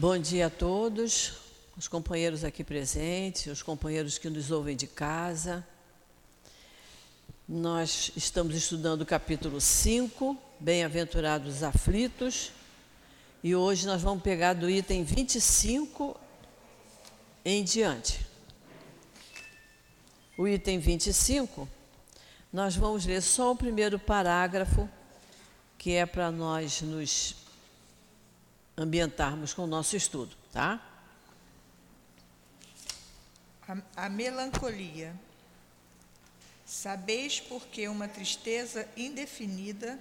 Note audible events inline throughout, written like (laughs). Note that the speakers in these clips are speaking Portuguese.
Bom dia a todos, os companheiros aqui presentes, os companheiros que nos ouvem de casa. Nós estamos estudando o capítulo 5, Bem-aventurados aflitos, e hoje nós vamos pegar do item 25 em diante. O item 25, nós vamos ler só o primeiro parágrafo, que é para nós nos ambientarmos com o nosso estudo, tá? A, a melancolia. Sabeis porque uma tristeza indefinida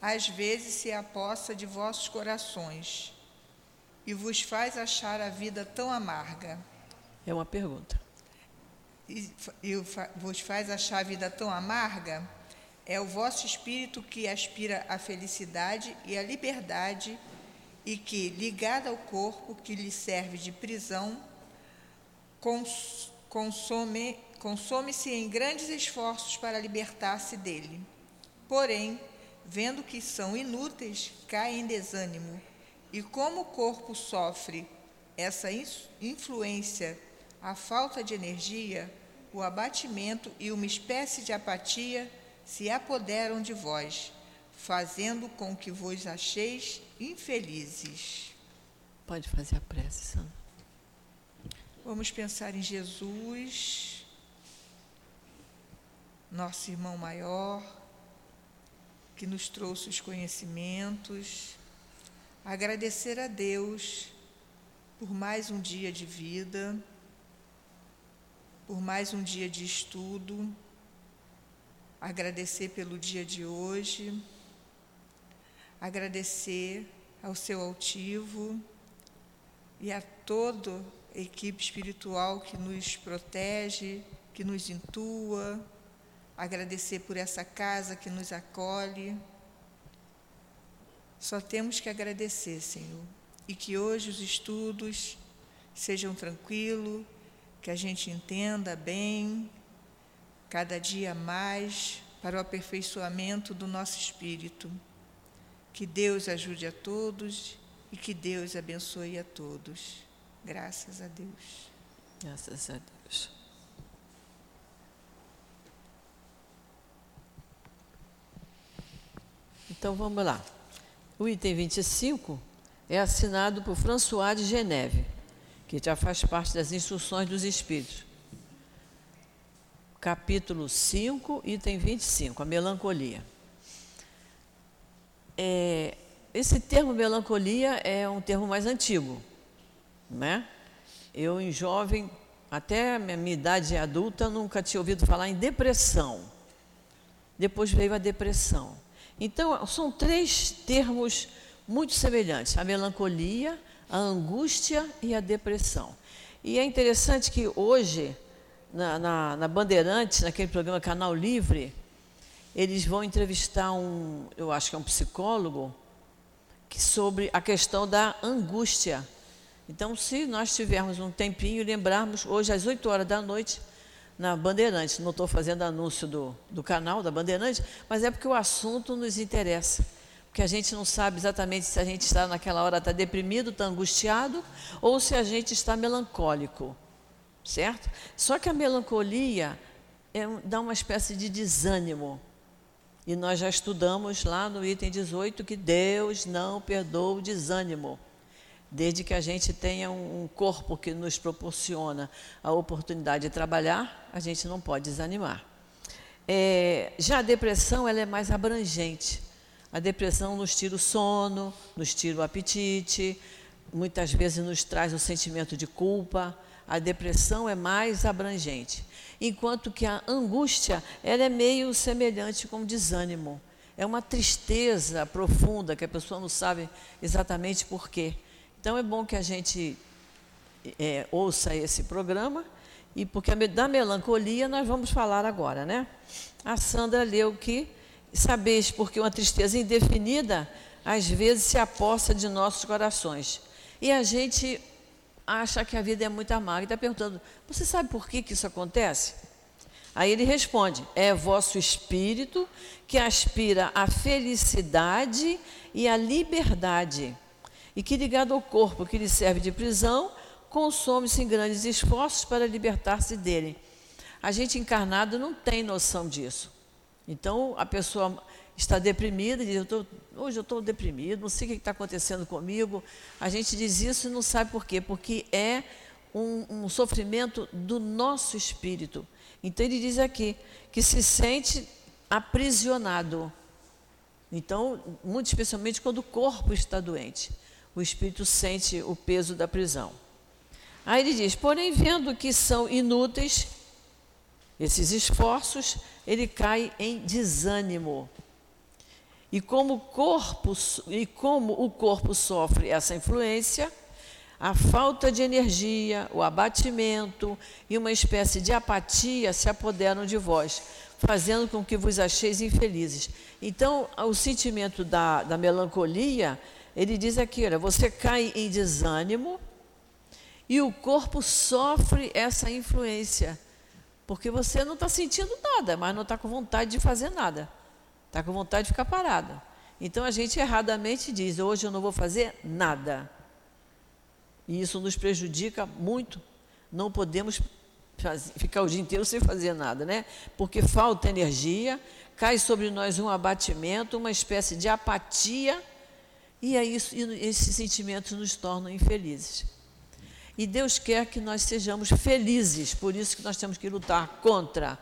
às vezes se aposta de vossos corações e vos faz achar a vida tão amarga. É uma pergunta. E, e vos faz achar a vida tão amarga? É o vosso espírito que aspira à felicidade e à liberdade e que, ligada ao corpo que lhe serve de prisão, consome, consome-se em grandes esforços para libertar-se dele. Porém, vendo que são inúteis, cai em desânimo. E como o corpo sofre essa influência, a falta de energia, o abatimento e uma espécie de apatia se apoderam de vós, fazendo com que vos acheis infelizes. Pode fazer a prece, Sandra. Vamos pensar em Jesus, nosso irmão maior, que nos trouxe os conhecimentos. Agradecer a Deus por mais um dia de vida, por mais um dia de estudo. Agradecer pelo dia de hoje agradecer ao seu altivo e a toda a equipe espiritual que nos protege, que nos intua, agradecer por essa casa que nos acolhe. Só temos que agradecer, Senhor, e que hoje os estudos sejam tranquilos, que a gente entenda bem, cada dia mais, para o aperfeiçoamento do nosso espírito. Que Deus ajude a todos e que Deus abençoe a todos. Graças a Deus. Graças a Deus. Então vamos lá. O item 25 é assinado por François de Geneve, que já faz parte das instruções dos Espíritos. Capítulo 5, item 25, a melancolia. É, esse termo melancolia é um termo mais antigo, né? Eu, em jovem, até a minha idade adulta, nunca tinha ouvido falar em depressão. Depois veio a depressão. Então, são três termos muito semelhantes: a melancolia, a angústia e a depressão. E é interessante que hoje, na, na, na Bandeirantes, naquele programa Canal Livre, eles vão entrevistar um, eu acho que é um psicólogo, que sobre a questão da angústia. Então, se nós tivermos um tempinho e lembrarmos, hoje às 8 horas da noite, na Bandeirantes, não estou fazendo anúncio do, do canal da Bandeirantes, mas é porque o assunto nos interessa. Porque a gente não sabe exatamente se a gente está naquela hora está deprimido, está angustiado, ou se a gente está melancólico. Certo? Só que a melancolia é, dá uma espécie de desânimo. E nós já estudamos lá no item 18 que Deus não perdoa o desânimo. Desde que a gente tenha um corpo que nos proporciona a oportunidade de trabalhar, a gente não pode desanimar. É, já a depressão ela é mais abrangente. A depressão nos tira o sono, nos tira o apetite, muitas vezes nos traz o sentimento de culpa. A depressão é mais abrangente enquanto que a angústia ela é meio semelhante com desânimo. É uma tristeza profunda que a pessoa não sabe exatamente por quê. Então é bom que a gente é, ouça esse programa e porque da melancolia nós vamos falar agora, né? A Sandra leu que sabeis porque uma tristeza indefinida às vezes se aposta de nossos corações. E a gente acha que a vida é muito amarga. E está perguntando: você sabe por que, que isso acontece? Aí ele responde: é vosso espírito que aspira à felicidade e à liberdade, e que, ligado ao corpo que lhe serve de prisão, consome-se em grandes esforços para libertar-se dele. A gente encarnado não tem noção disso. Então, a pessoa está deprimida e diz: eu tô, Hoje eu estou deprimido, não sei o que está acontecendo comigo. A gente diz isso e não sabe por quê, porque é um, um sofrimento do nosso espírito. Então, ele diz aqui que se sente aprisionado. Então, muito especialmente quando o corpo está doente, o espírito sente o peso da prisão. Aí ele diz: porém, vendo que são inúteis esses esforços, ele cai em desânimo. E como o corpo, e como o corpo sofre essa influência, a falta de energia, o abatimento e uma espécie de apatia se apoderam de vós, fazendo com que vos acheis infelizes. Então, o sentimento da, da melancolia, ele diz aqui: olha, você cai em desânimo e o corpo sofre essa influência, porque você não está sentindo nada, mas não está com vontade de fazer nada, está com vontade de ficar parado. Então a gente erradamente diz: hoje eu não vou fazer nada. E isso nos prejudica muito. Não podemos fazer, ficar o dia inteiro sem fazer nada, né? Porque falta energia, cai sobre nós um abatimento, uma espécie de apatia, e, aí, esses sentimentos nos tornam infelizes. E Deus quer que nós sejamos felizes, por isso que nós temos que lutar contra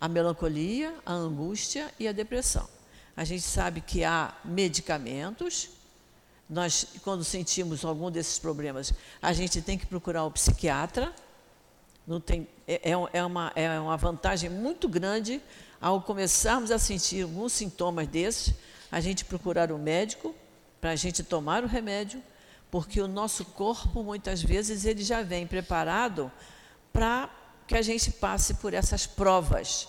a melancolia, a angústia e a depressão. A gente sabe que há medicamentos, nós, quando sentimos algum desses problemas, a gente tem que procurar o psiquiatra. Não tem, é, é, é uma, é uma vantagem muito grande ao começarmos a sentir alguns sintomas desses, a gente procurar o médico para a gente tomar o remédio porque o nosso corpo muitas vezes ele já vem preparado para que a gente passe por essas provas.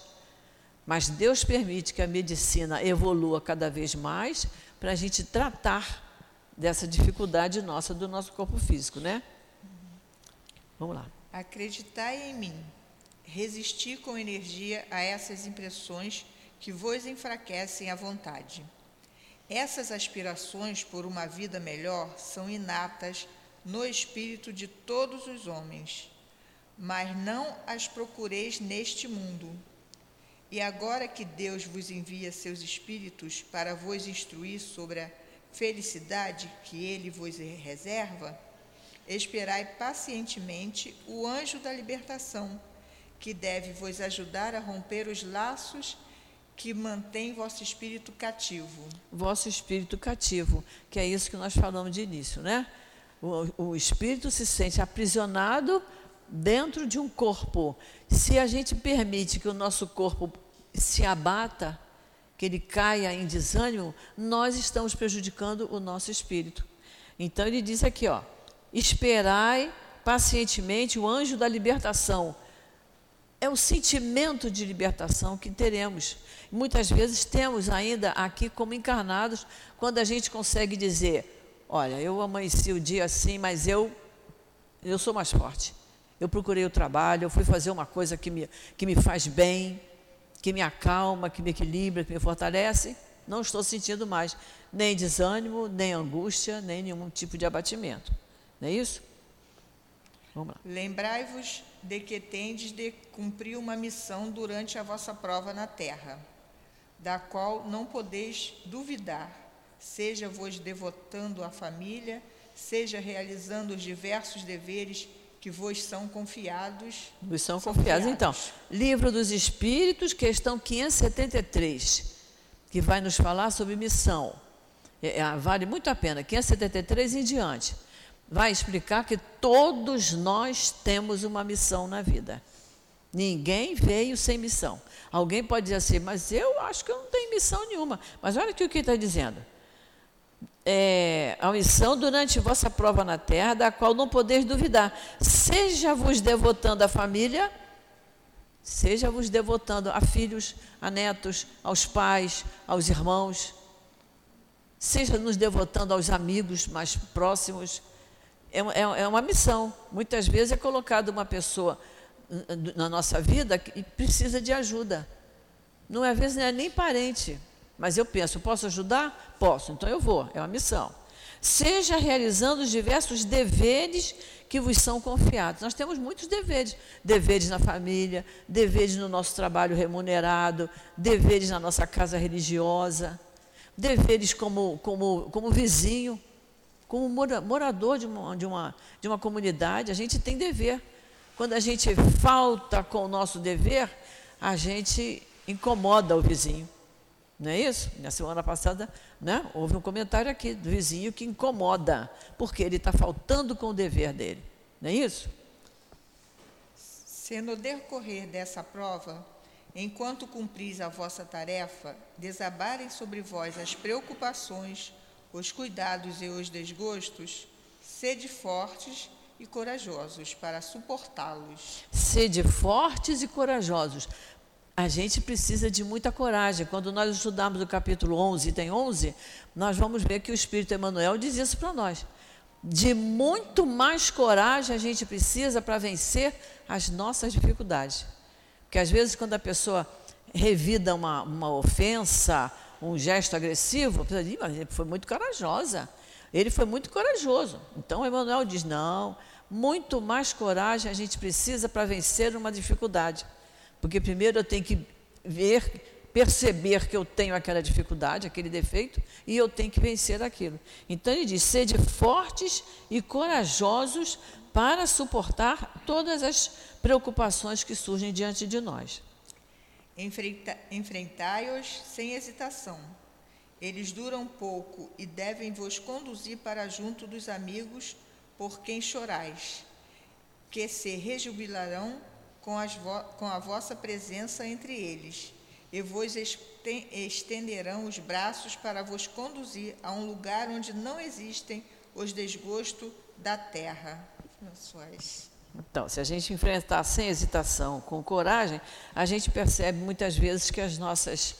Mas Deus permite que a medicina evolua cada vez mais para a gente tratar dessa dificuldade nossa do nosso corpo físico, né? Vamos lá. Acreditai em mim, resisti com energia a essas impressões que vos enfraquecem a vontade. Essas aspirações por uma vida melhor são inatas no espírito de todos os homens, mas não as procureis neste mundo. E agora que Deus vos envia seus espíritos para vos instruir sobre a felicidade que ele vos reserva, esperai pacientemente o anjo da libertação, que deve vos ajudar a romper os laços que mantém vosso espírito cativo. Vosso espírito cativo, que é isso que nós falamos de início, né? O, o espírito se sente aprisionado dentro de um corpo. Se a gente permite que o nosso corpo se abata, que ele caia em desânimo, nós estamos prejudicando o nosso espírito. Então ele diz aqui, ó: esperai pacientemente o anjo da libertação é o sentimento de libertação que teremos. Muitas vezes temos ainda aqui como encarnados, quando a gente consegue dizer: Olha, eu amanheci o dia assim, mas eu, eu sou mais forte. Eu procurei o trabalho, eu fui fazer uma coisa que me, que me faz bem, que me acalma, que me equilibra, que me fortalece. Não estou sentindo mais nem desânimo, nem angústia, nem nenhum tipo de abatimento. Não é isso? Vamos lá. Lembrai-vos de que tendes de cumprir uma missão durante a vossa prova na terra, da qual não podeis duvidar, seja vos devotando à família, seja realizando os diversos deveres que vos são confiados. Vos são, são confiados. Então, Livro dos Espíritos, questão 573, que vai nos falar sobre missão. É, é, vale muito a pena, 573 em diante vai explicar que todos nós temos uma missão na vida. Ninguém veio sem missão. Alguém pode dizer assim, mas eu acho que eu não tenho missão nenhuma. Mas olha aqui o que está dizendo. É, a missão durante vossa prova na terra, da qual não podeis duvidar. Seja vos devotando à família, seja vos devotando a filhos, a netos, aos pais, aos irmãos, seja nos devotando aos amigos mais próximos é, é, é uma missão. Muitas vezes é colocada uma pessoa na nossa vida que precisa de ajuda. Não é, às vezes não é nem parente, mas eu penso, posso ajudar? Posso, então eu vou, é uma missão. seja realizando os diversos deveres que vos são confiados. Nós temos muitos deveres: deveres na família, deveres no nosso trabalho remunerado, deveres na nossa casa religiosa, deveres como, como, como vizinho, como morador de uma, de, uma, de uma comunidade. A gente tem dever. Quando a gente falta com o nosso dever, a gente incomoda o vizinho. Não é isso? Na semana passada, né, houve um comentário aqui do vizinho que incomoda, porque ele está faltando com o dever dele. Não é isso? Se no decorrer dessa prova, enquanto cumpris a vossa tarefa, desabarem sobre vós as preocupações, os cuidados e os desgostos, sede fortes e corajosos para suportá-los. Sede fortes e corajosos a gente precisa de muita coragem. Quando nós estudamos o capítulo 11, tem 11, nós vamos ver que o Espírito Emmanuel diz isso para nós. De muito mais coragem a gente precisa para vencer as nossas dificuldades. Porque às vezes, quando a pessoa revida uma, uma ofensa, um gesto agressivo, a pessoa diz, mas ele foi muito corajosa. Ele foi muito corajoso. Então, Emmanuel diz: não, muito mais coragem a gente precisa para vencer uma dificuldade. Porque primeiro eu tenho que ver, perceber que eu tenho aquela dificuldade, aquele defeito, e eu tenho que vencer aquilo. Então ele diz: sede fortes e corajosos para suportar todas as preocupações que surgem diante de nós. Enfrentai-os sem hesitação. Eles duram pouco e devem vos conduzir para junto dos amigos por quem chorais, que se rejubilarão com, com a vossa presença entre eles, e vos estenderão os braços para vos conduzir a um lugar onde não existem os desgostos da terra. Então, se a gente enfrentar sem hesitação, com coragem, a gente percebe muitas vezes que as nossas,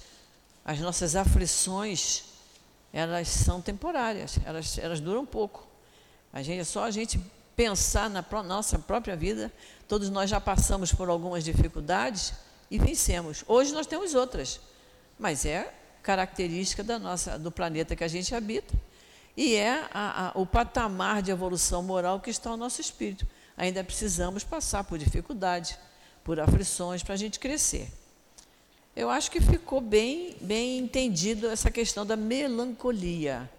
as nossas aflições, elas são temporárias, elas, elas duram pouco. A gente, é só a gente pensar na nossa própria vida, todos nós já passamos por algumas dificuldades e vencemos. Hoje nós temos outras, mas é característica da nossa, do planeta que a gente habita e é a, a, o patamar de evolução moral que está no nosso espírito. Ainda precisamos passar por dificuldades, por aflições para a gente crescer. Eu acho que ficou bem, bem entendido essa questão da melancolia,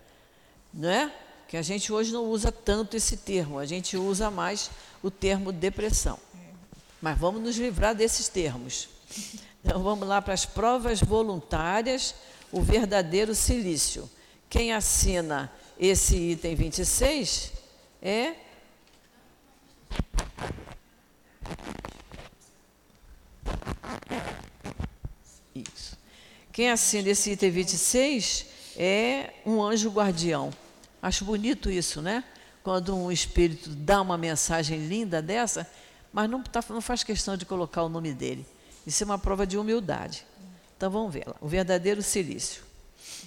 não é? Que a gente hoje não usa tanto esse termo, a gente usa mais o termo depressão. Mas vamos nos livrar desses termos. Então vamos lá para as provas voluntárias, o verdadeiro silício. Quem assina esse item 26 é Isso. Quem assina esse item 26 é um anjo guardião. Acho bonito isso, né? Quando um espírito dá uma mensagem linda dessa, mas não, tá, não faz questão de colocar o nome dele. Isso é uma prova de humildade. Então vamos lá. O verdadeiro silício.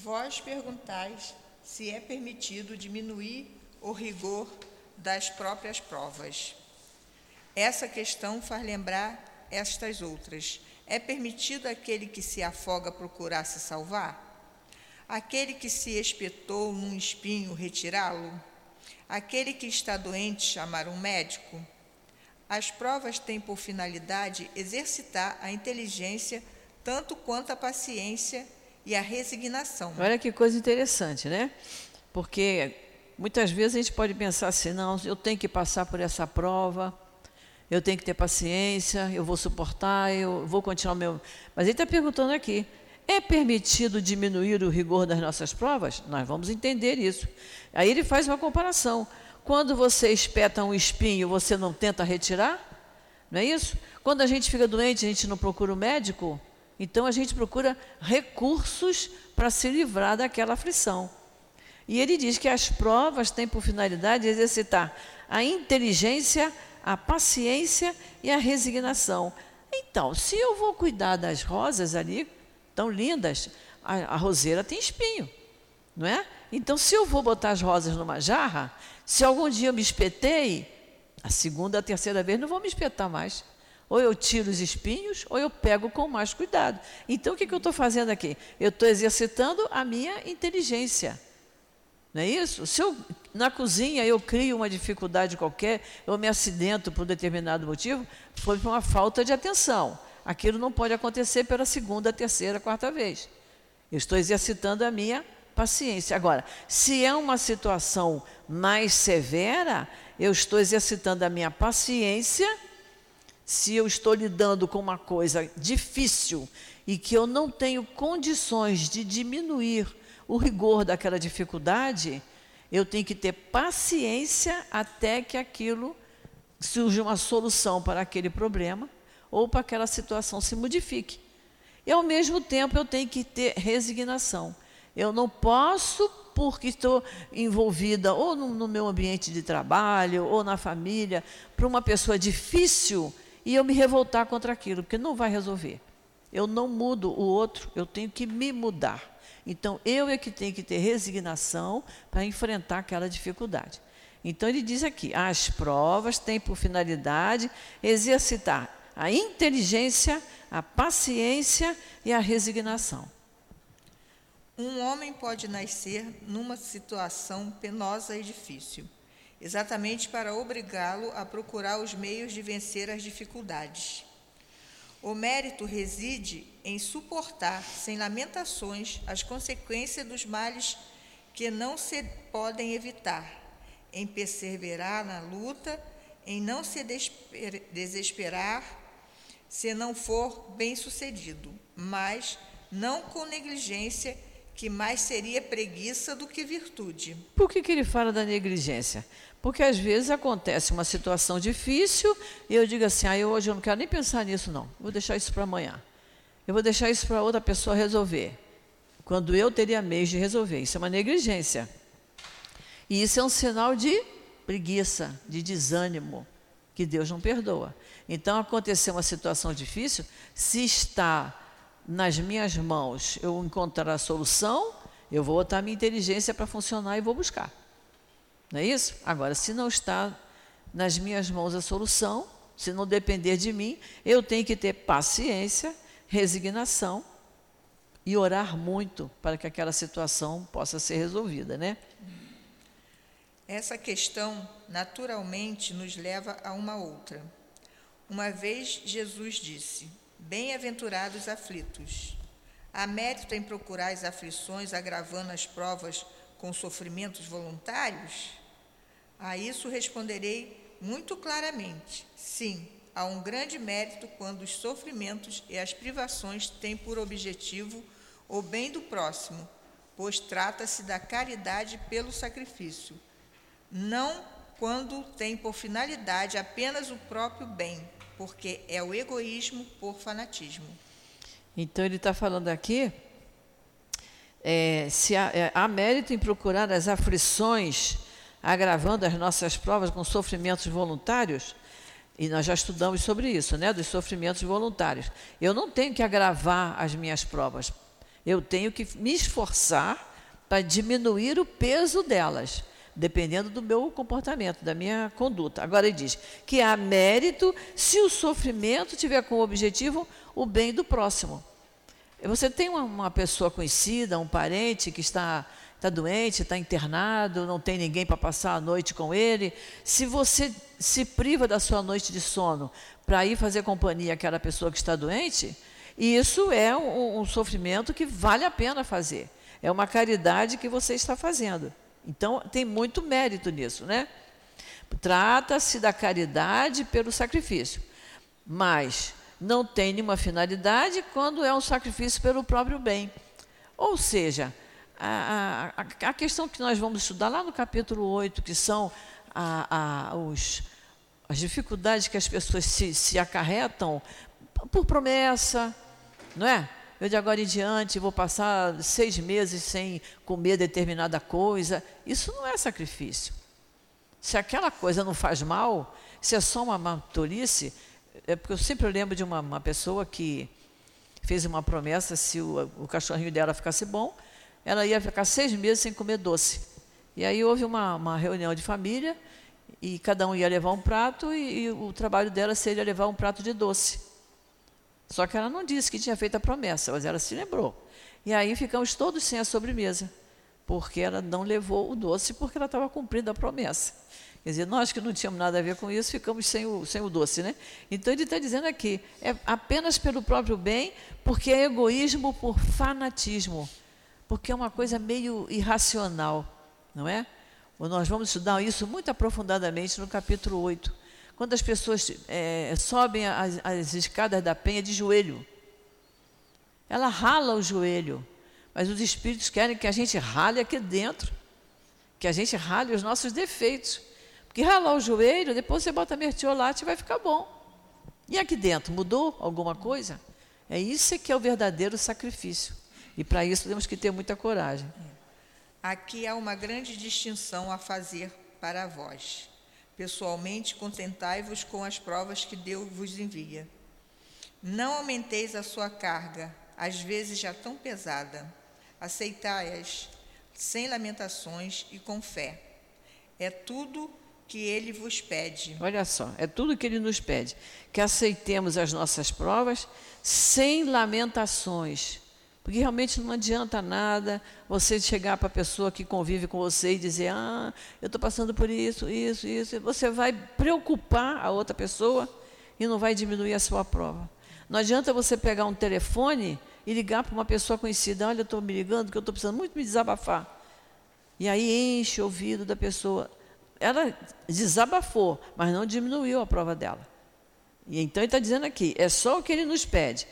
Vós perguntais se é permitido diminuir o rigor das próprias provas. Essa questão faz lembrar estas outras. É permitido aquele que se afoga procurar se salvar? Aquele que se espetou num espinho, retirá-lo? Aquele que está doente, chamar um médico? As provas têm por finalidade exercitar a inteligência tanto quanto a paciência e a resignação. Olha que coisa interessante, né? Porque muitas vezes a gente pode pensar assim: não, eu tenho que passar por essa prova, eu tenho que ter paciência, eu vou suportar, eu vou continuar meu. Mas ele está perguntando aqui: é permitido diminuir o rigor das nossas provas? Nós vamos entender isso. Aí ele faz uma comparação. Quando você espeta um espinho, você não tenta retirar? Não é isso? Quando a gente fica doente, a gente não procura o um médico? Então a gente procura recursos para se livrar daquela aflição. E ele diz que as provas têm por finalidade exercitar a inteligência, a paciência e a resignação. Então, se eu vou cuidar das rosas ali, tão lindas, a, a roseira tem espinho, não é? Então, se eu vou botar as rosas numa jarra, se algum dia eu me espetei, a segunda, a terceira vez não vou me espetar mais. Ou eu tiro os espinhos, ou eu pego com mais cuidado. Então, o que, que eu estou fazendo aqui? Eu estou exercitando a minha inteligência. Não é isso? Se eu, na cozinha eu crio uma dificuldade qualquer, eu me acidento por determinado motivo, foi por uma falta de atenção. Aquilo não pode acontecer pela segunda, terceira, quarta vez. Eu estou exercitando a minha paciência. Agora, se é uma situação mais severa, eu estou exercitando a minha paciência. Se eu estou lidando com uma coisa difícil e que eu não tenho condições de diminuir o rigor daquela dificuldade, eu tenho que ter paciência até que aquilo surja uma solução para aquele problema ou para aquela situação se modifique. E ao mesmo tempo eu tenho que ter resignação. Eu não posso, porque estou envolvida ou no, no meu ambiente de trabalho ou na família, para uma pessoa difícil e eu me revoltar contra aquilo, porque não vai resolver. Eu não mudo o outro, eu tenho que me mudar. Então, eu é que tenho que ter resignação para enfrentar aquela dificuldade. Então, ele diz aqui: as provas têm por finalidade exercitar a inteligência, a paciência e a resignação. Um homem pode nascer numa situação penosa e difícil, exatamente para obrigá-lo a procurar os meios de vencer as dificuldades. O mérito reside em suportar sem lamentações as consequências dos males que não se podem evitar, em perseverar na luta, em não se desesperar se não for bem sucedido, mas não com negligência, que mais seria preguiça do que virtude. Por que, que ele fala da negligência? Porque às vezes acontece uma situação difícil e eu digo assim: ah, hoje eu não quero nem pensar nisso, não. Vou deixar isso para amanhã. Eu vou deixar isso para outra pessoa resolver. Quando eu teria meios de resolver. Isso é uma negligência. E isso é um sinal de preguiça, de desânimo, que Deus não perdoa. Então, aconteceu uma situação difícil, se está nas minhas mãos eu encontrar a solução, eu vou botar minha inteligência para funcionar e vou buscar. Não é isso? Agora, se não está nas minhas mãos a solução, se não depender de mim, eu tenho que ter paciência, resignação e orar muito para que aquela situação possa ser resolvida, né? Essa questão naturalmente nos leva a uma outra. Uma vez Jesus disse: Bem-aventurados aflitos. Há mérito em procurar as aflições, agravando as provas com sofrimentos voluntários? A isso responderei muito claramente: sim, há um grande mérito quando os sofrimentos e as privações têm por objetivo o bem do próximo, pois trata-se da caridade pelo sacrifício, não quando tem por finalidade apenas o próprio bem, porque é o egoísmo por fanatismo. Então ele está falando aqui é, se há, é, há mérito em procurar as aflições agravando as nossas provas com sofrimentos voluntários, e nós já estudamos sobre isso, né, dos sofrimentos voluntários. Eu não tenho que agravar as minhas provas, eu tenho que me esforçar para diminuir o peso delas, dependendo do meu comportamento, da minha conduta. Agora ele diz que há mérito se o sofrimento tiver como objetivo o bem do próximo. Você tem uma, pessoa conhecida, um parente que está está doente, está internado, não tem ninguém para passar a noite com ele. Se você se priva da sua noite de sono para ir fazer companhia àquela pessoa que está doente, isso é um, um sofrimento que vale a pena fazer. É uma caridade que você está fazendo. Então, tem muito mérito nisso, né? Trata-se da caridade pelo sacrifício, mas não tem nenhuma finalidade quando é um sacrifício pelo próprio bem. Ou seja, a, a, a, questão que nós vamos estudar lá no capítulo 8, que são a, os, as dificuldades que as pessoas se, se acarretam por promessa, não é? Eu de agora em diante vou passar seis meses sem comer determinada coisa. Isso não é sacrifício. Se aquela coisa não faz mal, se é só uma, tolice, é porque eu sempre lembro de uma, uma pessoa que fez uma promessa se o, o cachorrinho dela ficasse bom, ela ia ficar seis meses sem comer doce. E aí houve uma, uma reunião de família e cada um ia levar um prato e, e, o trabalho dela seria levar um prato de doce. Só que ela não disse que tinha feito a promessa, mas ela se lembrou. E aí ficamos todos sem a sobremesa, porque ela não levou o doce porque ela estava cumprindo a promessa. Quer dizer, nós que não tínhamos nada a ver com isso, ficamos sem o, sem o doce, né? Então ele está dizendo aqui, é apenas pelo próprio bem, porque é egoísmo por fanatismo, porque é uma coisa meio irracional, não é? Nós vamos estudar isso muito aprofundadamente no capítulo 8. Quando as pessoas é, sobem as, as escadas da penha de joelho, ela rala o joelho, mas os espíritos querem que a gente rale aqui dentro, que a gente rale os nossos defeitos. Porque ralar o joelho, depois você bota mertiolate e vai ficar bom. E aqui dentro, mudou alguma coisa? É isso que é o verdadeiro sacrifício. E para isso temos que ter muita coragem. Aqui há uma grande distinção a fazer para vós. Pessoalmente, contentai-vos com as provas que Deus vos envia. Não aumenteis a sua carga, às vezes já tão pesada. Aceitai-as sem lamentações e com fé. É tudo que ele vos pede. Olha só, é tudo que ele nos pede. Que aceitemos as nossas provas sem lamentações. Porque realmente não adianta nada você chegar para a pessoa que convive com você e dizer: Ah, eu estou passando por isso, isso, isso. Você vai preocupar a outra pessoa e não vai diminuir a sua prova. Não adianta você pegar um telefone e ligar para uma pessoa conhecida: Olha, eu estou me ligando porque eu estou precisando muito me desabafar. E aí enche o ouvido da pessoa ela desabafou, mas não diminuiu a prova dela. E então ele está dizendo aqui: é só o que ele nos pede,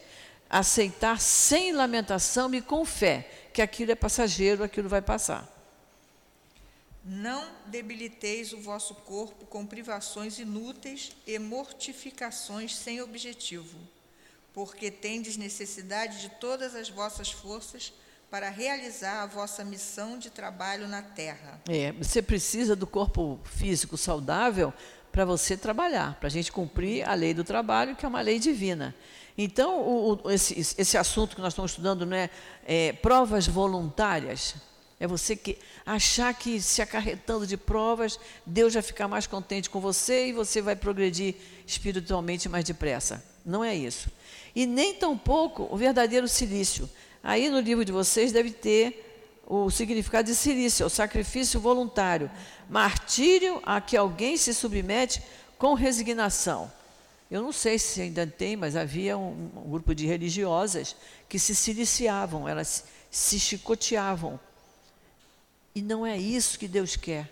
aceitar sem lamentação e com fé, que aquilo é passageiro, aquilo vai passar. Não debiliteis o vosso corpo com privações inúteis e mortificações sem objetivo, porque tendes necessidade de todas as vossas forças para realizar a vossa missão de trabalho na terra. É, você precisa do corpo físico saudável para você trabalhar, para a gente cumprir a lei do trabalho, que é uma lei divina. Então, o, o, esse, esse, assunto que nós estamos estudando não é, é, provas voluntárias. É você que achar que se acarretando de provas, Deus vai ficar mais contente com você e você vai progredir espiritualmente mais depressa. Não é isso. E nem tampouco o verdadeiro silício. Aí no livro de vocês deve ter o significado de silício, o sacrifício voluntário, martírio a que alguém se submete com resignação. Eu não sei se ainda tem, mas havia um, um grupo de religiosas que se siliciavam, elas se chicoteavam. E não é isso que Deus quer.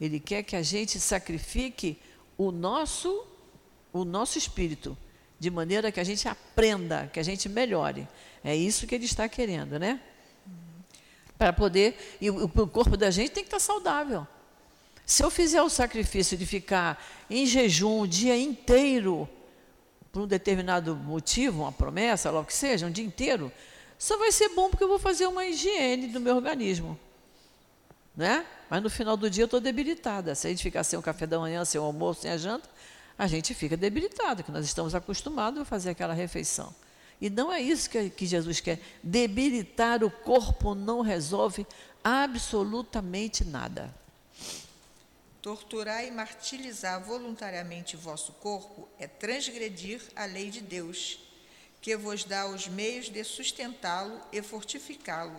Ele quer que a gente sacrifique o nosso o nosso espírito, de maneira que a gente aprenda, que a gente melhore. É isso que ele está querendo, né? Para poder. E o, o corpo da gente tem que estar saudável. Se eu fizer o sacrifício de ficar em jejum o dia inteiro, por um determinado motivo, uma promessa, logo que seja, um dia inteiro, só vai ser bom porque eu vou fazer uma higiene do meu organismo. Né? Mas no final do dia eu estou debilitada. Se a gente ficar sem o café da manhã, sem o almoço, sem a janta, a gente fica debilitado, que nós estamos acostumados a fazer aquela refeição. E não é isso que, que Jesus quer. Debilitar o corpo não resolve absolutamente nada. Torturar e martirizar voluntariamente vosso corpo é transgredir a lei de Deus, que vos dá os meios de sustentá-lo e fortificá-lo.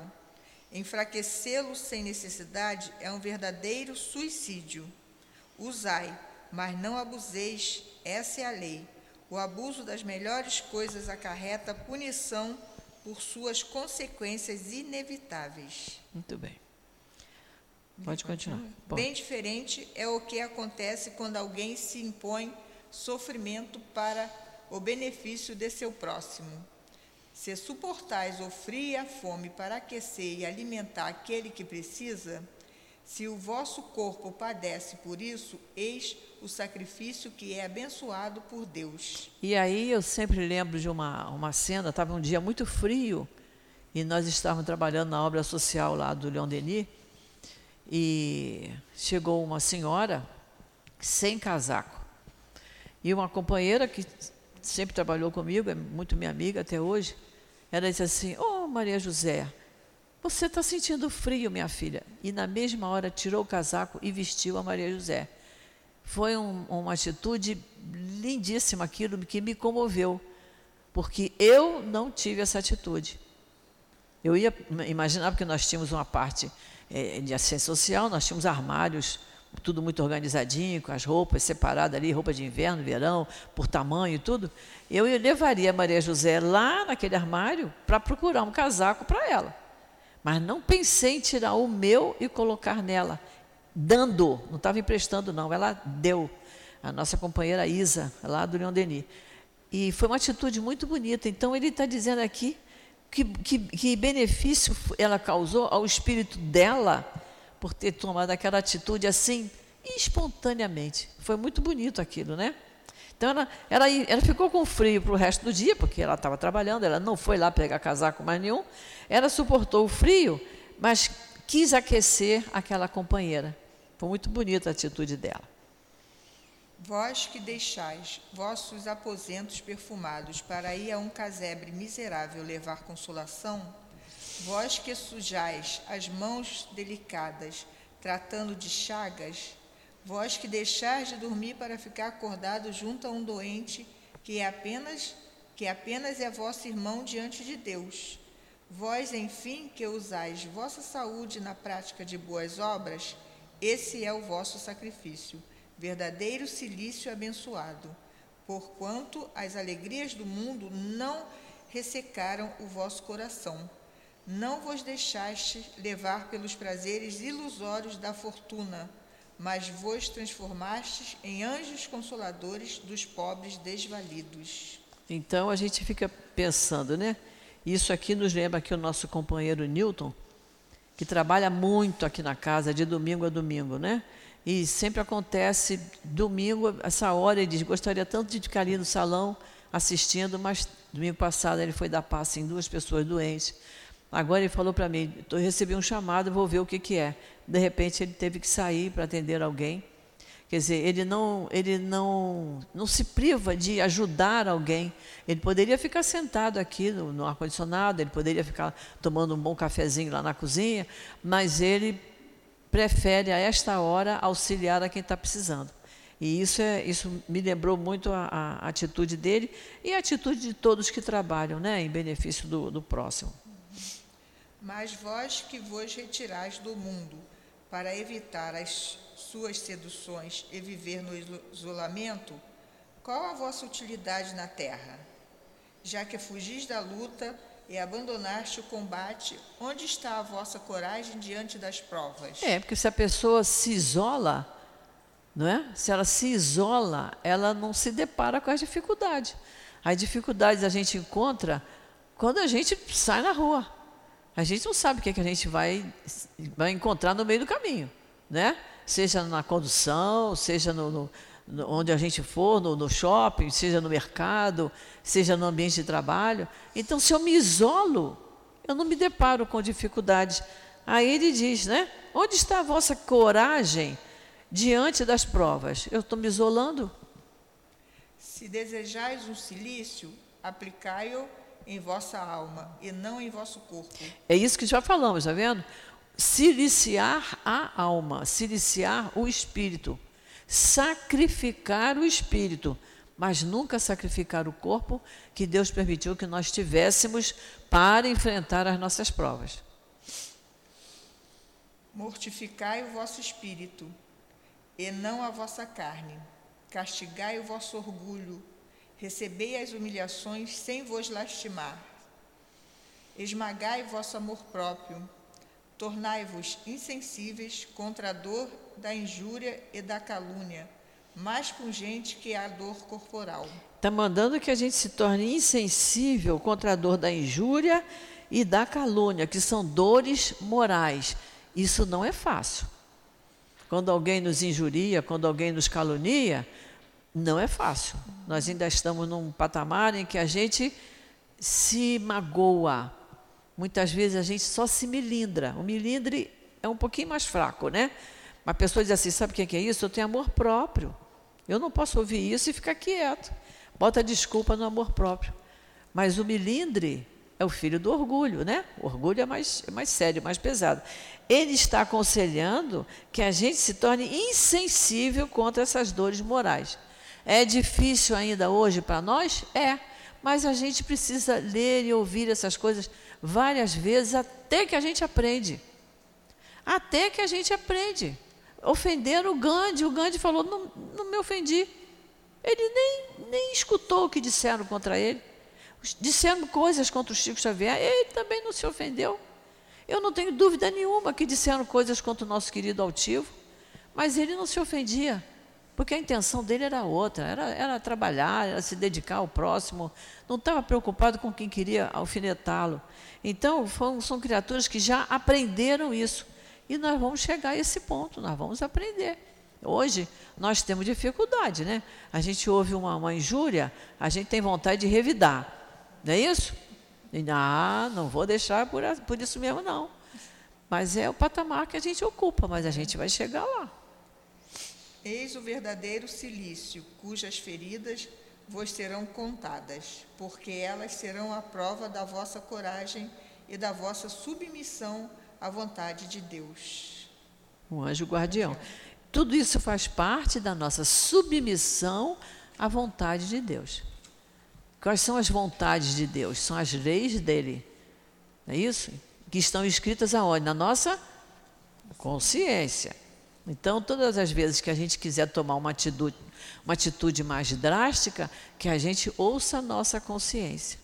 Enfraquecê-lo sem necessidade é um verdadeiro suicídio. Usai, mas não abuseis, essa é a lei. O abuso das melhores coisas acarreta punição por suas consequências inevitáveis. Muito bem. Pode continuar. Pode. Bem diferente é o que acontece quando alguém se impõe sofrimento para o benefício de seu próximo. Se suportais o frio e a fome para aquecer e alimentar aquele que precisa, se o vosso corpo padece por isso, eis o sacrifício que é abençoado por Deus. E aí eu sempre lembro de uma, uma cena, estava um dia muito frio, e nós estávamos trabalhando na obra social lá do Leon Denis, e chegou uma senhora sem casaco. E uma companheira que sempre trabalhou comigo, é muito minha amiga até hoje, ela disse assim, ô oh, Maria José, você está sentindo frio, minha filha. E na mesma hora tirou o casaco e vestiu a Maria José. Foi um, uma atitude lindíssima, aquilo que me comoveu, porque eu não tive essa atitude. Eu ia imaginar, porque nós tínhamos uma parte é, de assistência social, nós tínhamos armários, tudo muito organizadinho, com as roupas separadas ali, roupa de inverno, verão, por tamanho e tudo. Eu levaria a Maria José lá naquele armário para procurar um casaco para ela. Mas não pensei em tirar o meu e colocar nela, dando, não estava emprestando, não, ela deu. A nossa companheira Isa, lá do Leon Denis. E foi uma atitude muito bonita. Então, ele está dizendo aqui que, que, que benefício ela causou ao espírito dela por ter tomado aquela atitude assim, espontaneamente. Foi muito bonito aquilo, né? Então ela, ela, ela ficou com frio para o resto do dia, porque ela estava trabalhando, ela não foi lá pegar casaco mais nenhum. Ela suportou o frio, mas quis aquecer aquela companheira. Foi muito bonita a atitude dela. Vós que deixais vossos aposentos perfumados para ir a um casebre miserável levar consolação, vós que sujais as mãos delicadas, tratando de chagas, vós que deixais de dormir para ficar acordado junto a um doente que é apenas que apenas é vosso irmão diante de Deus. Vós, enfim, que usais vossa saúde na prática de boas obras, esse é o vosso sacrifício verdadeiro silício abençoado, porquanto as alegrias do mundo não ressecaram o vosso coração. Não vos deixaste levar pelos prazeres ilusórios da fortuna, mas vos transformastes em anjos consoladores dos pobres desvalidos. Então a gente fica pensando, né? Isso aqui nos lembra que o nosso companheiro Newton, que trabalha muito aqui na casa, de domingo a domingo, né? E sempre acontece domingo, essa hora, ele diz: gostaria tanto de ficar ali no salão assistindo, mas domingo passado ele foi dar passe em duas pessoas doentes. Agora ele falou para mim: eu recebi um chamado, vou ver o que, que é. De repente ele teve que sair para atender alguém. Quer dizer, ele não, ele não, não se priva de ajudar alguém. Ele poderia ficar sentado aqui no, no ar-condicionado, ele poderia ficar tomando um bom cafezinho lá na cozinha, mas ele prefere a esta hora auxiliar a quem está precisando. E isso, é, isso me lembrou muito a, a, atitude dele e a atitude de todos que trabalham né, em benefício do, do próximo. Mas vós que vos retirais do mundo para evitar as suas seduções e viver no isolamento, qual a vossa utilidade na terra? Já que fugis da luta e abandonaste o combate, onde está a vossa coragem diante das provas? É, porque se a pessoa se isola, não é? Se ela se isola, ela não se depara com as dificuldades. As dificuldades a gente encontra quando a gente sai na rua. A gente não sabe o que, é que a gente vai, vai encontrar no meio do caminho, né? Seja na condução, seja no, no onde a gente for, no, no, shopping, seja no mercado, seja no ambiente de trabalho. Então, se eu me isolo, eu não me deparo com dificuldades. Aí ele diz, né? Onde está a vossa coragem diante das provas? Eu estou me isolando? Se desejais um silício, aplicai-o em vossa alma e não em vosso corpo. É isso que já falamos, está vendo? Siliciar a alma, siliciar o espírito sacrificar o espírito, mas nunca sacrificar o corpo que Deus permitiu que nós tivéssemos para enfrentar as nossas provas. Mortificai o vosso espírito, e não a vossa carne. Castigai o vosso orgulho, recebei as humilhações sem vos lastimar. Esmagai vosso amor próprio, tornai-vos insensíveis contra a dor da injúria e da calúnia, mais pungente que a dor corporal. Está mandando que a gente se torne insensível contra a dor da injúria e da calúnia, que são dores morais. Isso não é fácil. Quando alguém nos injuria, quando alguém nos calunia, não é fácil. Nós ainda estamos num patamar em que a gente se magoa. Muitas vezes a gente só se milindra. O milindre é um pouquinho mais fraco, né? Uma pessoa diz assim: sabe o que é isso? Eu tenho amor próprio. Eu não posso ouvir isso e ficar quieto. Bota desculpa no amor próprio. Mas o milindre é o filho do orgulho, né? O orgulho é mais, é mais sério, mais pesado. Ele está aconselhando que a gente se torne insensível contra essas dores morais. É difícil ainda hoje para nós? É. Mas a gente precisa ler e ouvir essas coisas várias vezes até que a gente aprende. Até que a gente aprende. Ofenderam o Gandhi, o Gandhi falou: não, não me ofendi. Ele nem, nem escutou o que disseram contra ele. Disseram coisas contra o Chico Xavier, ele também não se ofendeu. Eu não tenho dúvida nenhuma que disseram coisas contra o nosso querido altivo, mas ele não se ofendia, porque a intenção dele era outra, era, era trabalhar, era se dedicar ao próximo, não estava preocupado com quem queria alfinetá-lo. Então, foram, são criaturas que já aprenderam isso. E nós vamos chegar a esse ponto, nós vamos aprender. Hoje, nós temos dificuldade, né? A gente ouve uma, uma injúria, a gente tem vontade de revidar. Não é isso? E, ah, não vou deixar por, por isso mesmo, não. Mas é o patamar que a gente ocupa, mas a gente vai chegar lá. Eis o verdadeiro silício, cujas feridas vos serão contadas, porque elas serão a prova da vossa coragem e da vossa submissão à vontade de Deus. O anjo guardião. Tudo isso faz parte da nossa submissão à vontade de Deus. Quais são as vontades de Deus? São as leis dele. Não é isso? Que estão escritas aonde? Na nossa consciência. Então, todas as vezes que a gente quiser tomar uma atitude, uma atitude mais drástica, que a gente ouça a nossa consciência.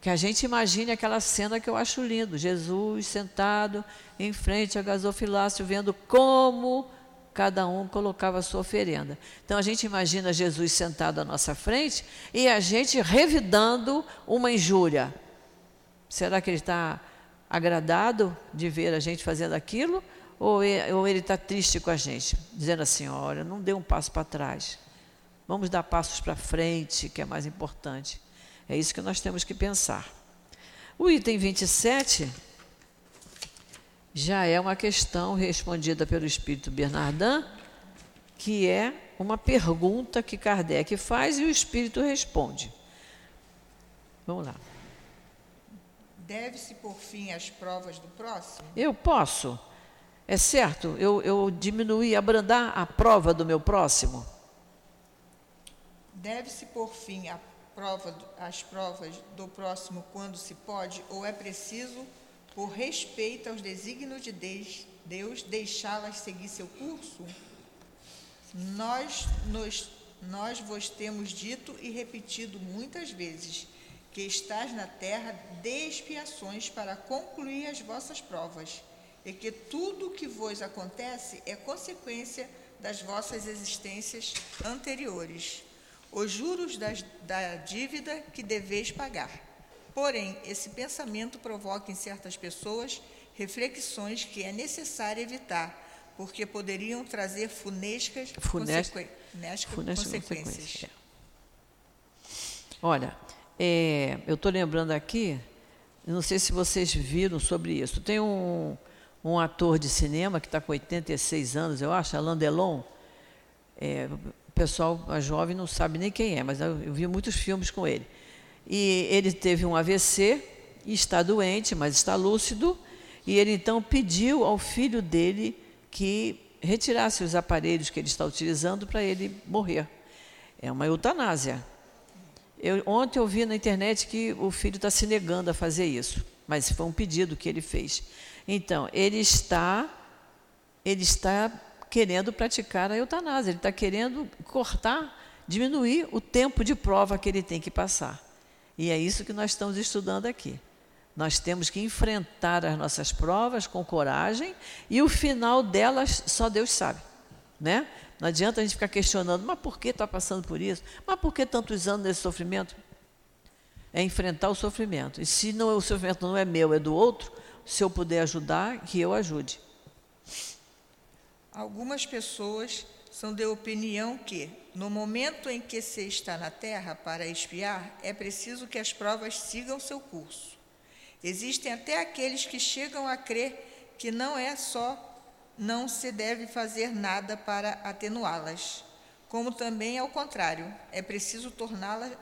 Que a gente imagine aquela cena que eu acho lindo: Jesus sentado em frente a gasofilácio, vendo como cada um colocava a sua oferenda. Então a gente imagina Jesus sentado à nossa frente e a gente revidando uma injúria. Será que ele está agradado de ver a gente fazendo aquilo? Ou ele está triste com a gente, dizendo assim: olha, não dê um passo para trás, vamos dar passos para frente, que é mais importante. É isso que nós temos que pensar. O item 27 já é uma questão respondida pelo Espírito Bernardin, que é uma pergunta que Kardec faz e o Espírito responde. Vamos lá. Deve-se por fim às provas do próximo? Eu posso. É certo, eu, eu diminuir, abrandar a prova do meu próximo? Deve-se por fim a prova, as provas do próximo quando se pode, ou é preciso por respeito aos desígnios de Deus, deixá-las seguir seu curso? Nós, nos, nós vos temos dito e repetido muitas vezes que estás na terra de expiações para concluir as vossas provas, e que tudo o que vos acontece é consequência das vossas existências anteriores, os juros das, da dívida que deveis pagar Porém, esse pensamento provoca em certas pessoas reflexões que é necessário evitar, porque poderiam trazer funescas, Funesta, funescas consequências. É. Olha, é, eu estou lembrando aqui, não sei se vocês viram sobre isso. Tem um, um ator de cinema que está com 86 anos, eu acho, Alain Delon. É, pessoal a jovem não sabe nem quem é, mas eu, eu vi muitos filmes com ele. E ele teve um AVC e está doente, mas está lúcido. E ele então pediu ao filho dele que retirasse os aparelhos que ele está utilizando para ele morrer. É uma eutanásia. Eu, ontem eu vi na internet que o filho está se negando a fazer isso, mas foi um pedido que ele fez. Então, ele está, ele está querendo praticar a eutanásia, ele está querendo cortar, diminuir o tempo de prova que ele tem que passar. E é isso que nós estamos estudando aqui. Nós temos que enfrentar as nossas provas com coragem e o final delas só Deus sabe, né? Não adianta a gente ficar questionando, mas por que está passando por isso? Mas por que tantos anos nesse sofrimento? É enfrentar o sofrimento. E se não, o sofrimento não é meu, é do outro, se eu puder ajudar, que eu ajude. Algumas pessoas são de opinião que, no momento em que se está na Terra para espiar, é preciso que as provas sigam seu curso. Existem até aqueles que chegam a crer que não é só não se deve fazer nada para atenuá-las, como também ao contrário, é preciso torná-las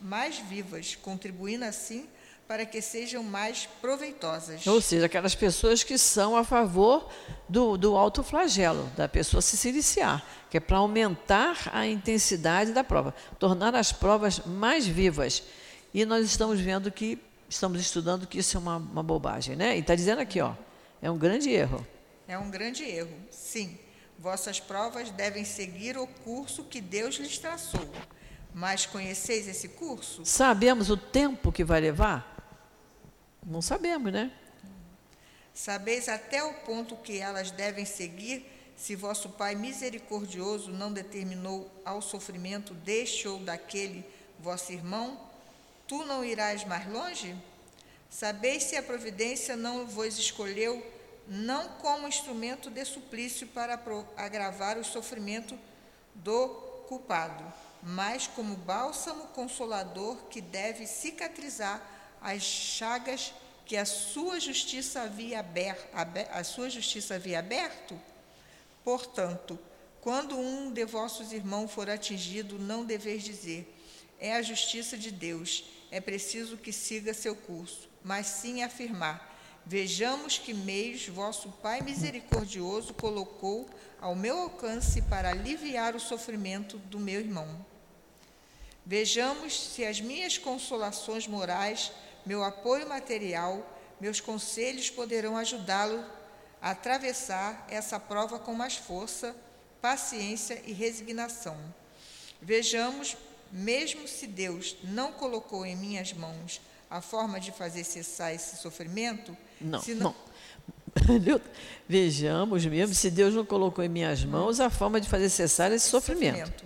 mais vivas, contribuindo assim para que sejam mais proveitosas. Ou seja, aquelas pessoas que são a favor do, do alto flagelo, da pessoa se siliciar, que é para aumentar a intensidade da prova, tornar as provas mais vivas. E nós estamos vendo que estamos estudando que isso é uma, uma bobagem, né? E está dizendo aqui, ó, é um grande erro. É um grande erro, sim. Vossas provas devem seguir o curso que Deus lhes traçou. Mas conheceis esse curso? Sabemos o tempo que vai levar? Não sabemos, né? Sabeis até o ponto que elas devem seguir, se vosso Pai misericordioso não determinou ao sofrimento deste ou daquele vosso irmão, tu não irás mais longe? Sabeis se a providência não vos escolheu não como instrumento de suplício para agravar o sofrimento do culpado, mas como bálsamo consolador que deve cicatrizar as chagas que a sua justiça havia aberto, a sua justiça havia aberto? Portanto, quando um de vossos irmãos for atingido, não deveis dizer: é a justiça de Deus, é preciso que siga seu curso, mas sim afirmar: Vejamos que meios vosso Pai misericordioso colocou ao meu alcance para aliviar o sofrimento do meu irmão. Vejamos se as minhas consolações morais, meu apoio material, meus conselhos poderão ajudá-lo a atravessar essa prova com mais força, paciência e resignação. Vejamos, mesmo se Deus não colocou em minhas mãos a forma de fazer cessar esse sofrimento, não, não... não. (laughs) Vejamos mesmo se Deus não colocou em minhas mãos a forma de fazer cessar esse sofrimento. sofrimento.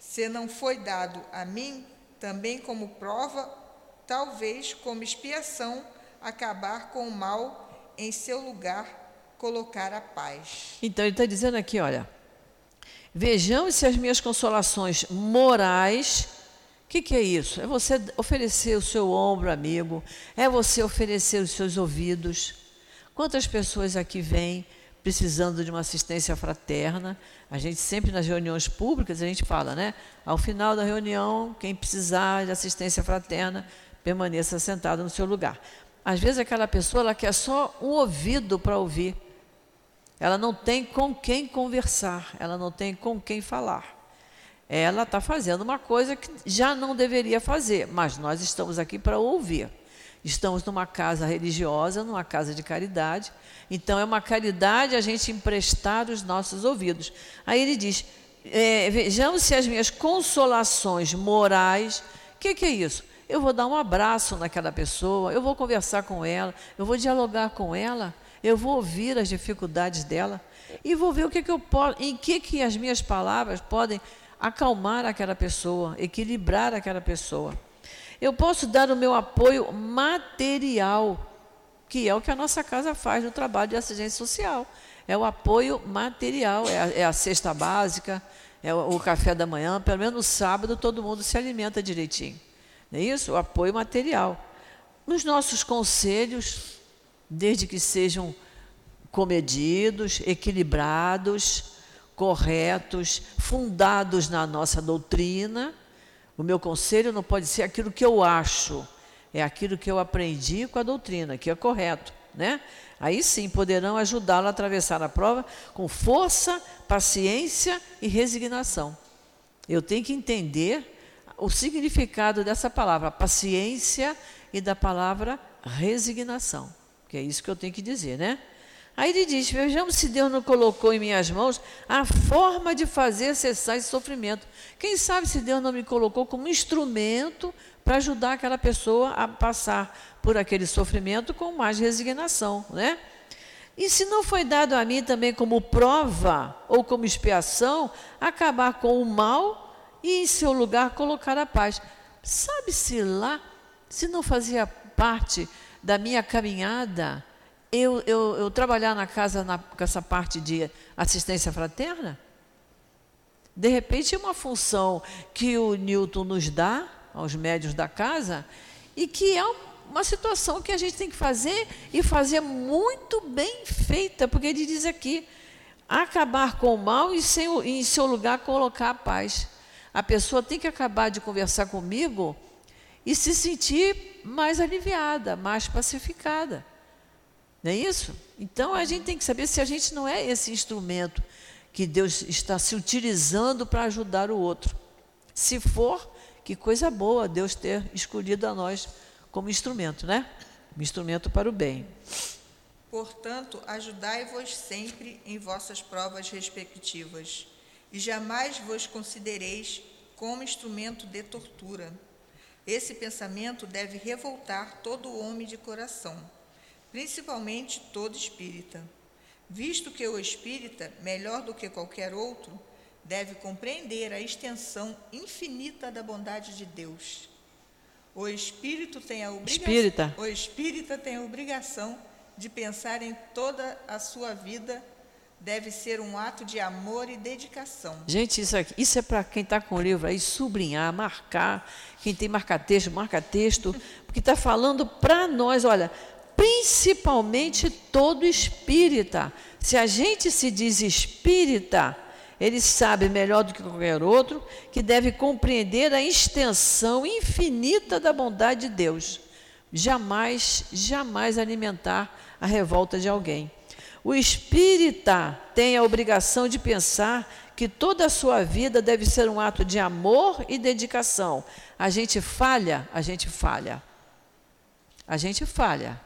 Se não foi dado a mim também como prova, talvez como expiação, acabar com o mal em seu lugar, colocar a paz. Então ele está dizendo aqui, olha, vejamos se as minhas consolações morais o que, que, é isso? É você oferecer o seu ombro amigo, é você oferecer os seus ouvidos. Quantas pessoas aqui vêm precisando de uma assistência fraterna? A gente sempre nas reuniões públicas a gente fala, né? Ao final da reunião, quem precisar de assistência fraterna, permaneça sentado no seu lugar. Às vezes aquela pessoa ela quer só um ouvido para ouvir. Ela não tem com quem conversar, ela não tem com quem falar ela está fazendo uma coisa que já não deveria fazer, mas nós estamos aqui para ouvir. Estamos numa casa religiosa, numa casa de caridade, então é uma caridade a gente emprestar os nossos ouvidos. Aí ele diz: é, vejamos se as minhas consolações morais, o que, que é isso? Eu vou dar um abraço naquela pessoa, eu vou conversar com ela, eu vou dialogar com ela, eu vou ouvir as dificuldades dela e vou ver o que, que eu posso, em que, que as minhas palavras podem acalmar aquela pessoa, equilibrar aquela pessoa. Eu posso dar o meu apoio material, que é o que a nossa casa faz no trabalho de assistência social. É o apoio material, é a, é a cesta básica, é o, o, café da manhã, pelo menos no sábado todo mundo se alimenta direitinho. Não é isso? O apoio material. Nos nossos conselhos, desde que sejam comedidos, equilibrados, corretos, fundados na nossa doutrina. O meu conselho não pode ser aquilo que eu acho, é aquilo que eu aprendi com a doutrina, que é correto, né? Aí sim poderão ajudá-lo a atravessar a prova com força, paciência e resignação. Eu tenho que entender o significado dessa palavra, paciência e da palavra resignação, que é isso que eu tenho que dizer, né? Aí ele diz: Vejamos se Deus não colocou em minhas mãos a forma de fazer cessar esse sofrimento. Quem sabe se Deus não me colocou como instrumento para ajudar aquela pessoa a passar por aquele sofrimento com mais resignação, né? E se não foi dado a mim também como prova ou como expiação, acabar com o mal e em seu lugar colocar a paz. Sabe-se lá se não fazia parte da minha caminhada eu, eu, eu trabalhar na casa na, com essa parte de assistência fraterna? De repente, é uma função que o Newton nos dá, aos médios da casa, e que é uma situação que a gente tem que fazer e fazer muito bem feita, porque ele diz aqui: acabar com o mal e sem, em seu lugar colocar a paz. A pessoa tem que acabar de conversar comigo e se sentir mais aliviada, mais pacificada. Não é isso? Então a gente tem que saber se a gente não é esse instrumento que Deus está se utilizando para ajudar o outro. Se for, que coisa boa Deus ter escolhido a nós como instrumento, né? Um instrumento para o bem. Portanto, ajudai-vos sempre em vossas provas respectivas, e jamais vos considereis como instrumento de tortura. Esse pensamento deve revoltar todo homem de coração, principalmente todo espírita, visto que o espírita, melhor do que qualquer outro, deve compreender a extensão infinita da bondade de Deus. O espírito tem a obrigação, Espírita. o espírita tem a obrigação de pensar em toda a sua vida deve ser um ato de amor e dedicação. Gente, isso, aqui, isso é para quem está com o livro aí, sublinhar, marcar. Quem tem marca-texto, marca-texto. Porque está falando para nós, olha, principalmente todo espírita. Se a gente se diz espírita, ele sabe melhor do que qualquer outro que deve compreender a extensão infinita da bondade de Deus. Jamais, jamais alimentar a revolta de alguém. O espírita tem a obrigação de pensar que toda a sua vida deve ser um ato de amor e dedicação. A gente falha, a gente falha. A gente falha.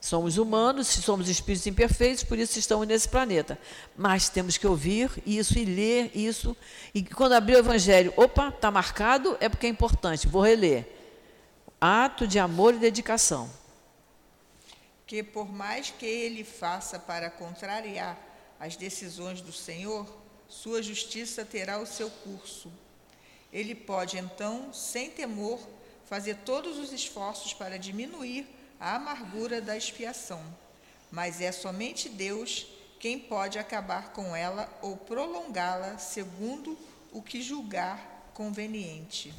Somos humanos, somos espíritos imperfeitos, por isso estamos nesse planeta. Mas temos que ouvir isso e ler isso. E quando abrir o Evangelho, opa, está marcado, é porque é importante, vou reler. Ato de amor e dedicação que por mais que ele faça para contrariar as decisões do Senhor, sua justiça terá o seu curso. Ele pode então, sem temor, fazer todos os esforços para diminuir a amargura da expiação, mas é somente Deus quem pode acabar com ela ou prolongá-la segundo o que julgar conveniente.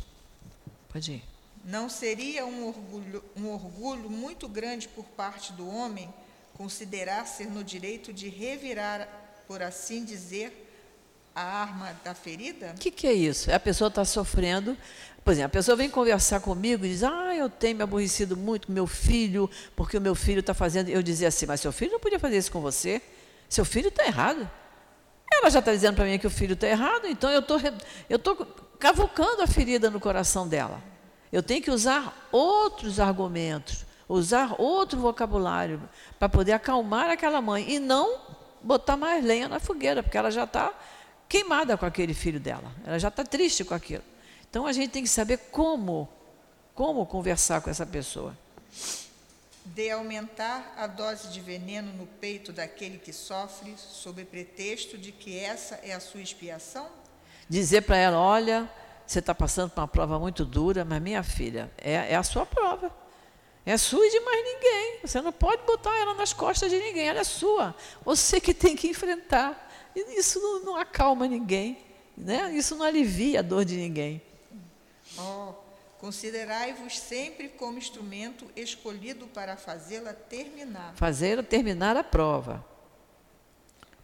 Pode ir. Não seria um orgulho, um orgulho muito grande por parte do homem considerar ser no direito de revirar, por assim dizer, a arma da ferida? O que, que, é isso? A pessoa está sofrendo. Por exemplo, a pessoa vem conversar comigo e diz: Ah, eu tenho me aborrecido muito com meu filho, porque o meu filho está fazendo. Eu dizia assim: Mas seu filho não podia fazer isso com você. Seu filho está errado. Ela já está dizendo para mim que o filho está errado, então eu tô, estou cavucando a ferida no coração dela. Eu tenho que usar outros argumentos, usar outro vocabulário para poder acalmar aquela mãe e não botar mais lenha na fogueira, porque ela já está queimada com aquele filho dela, ela já está triste com aquilo. Então a gente tem que saber como, como conversar com essa pessoa. De aumentar a dose de veneno no peito daquele que sofre, sob pretexto de que essa é a sua expiação? Dizer para ela: olha, você está passando por uma prova muito dura, mas minha filha, é, é a sua prova. É sua e de mais ninguém. Você não pode botar ela nas costas de ninguém, ela é sua. Você que tem que enfrentar. E isso não, não acalma ninguém. Né? Isso não alivia a dor de ninguém. Oh, considerai-vos sempre como instrumento escolhido para fazê-la terminar. Fazê-la terminar a prova.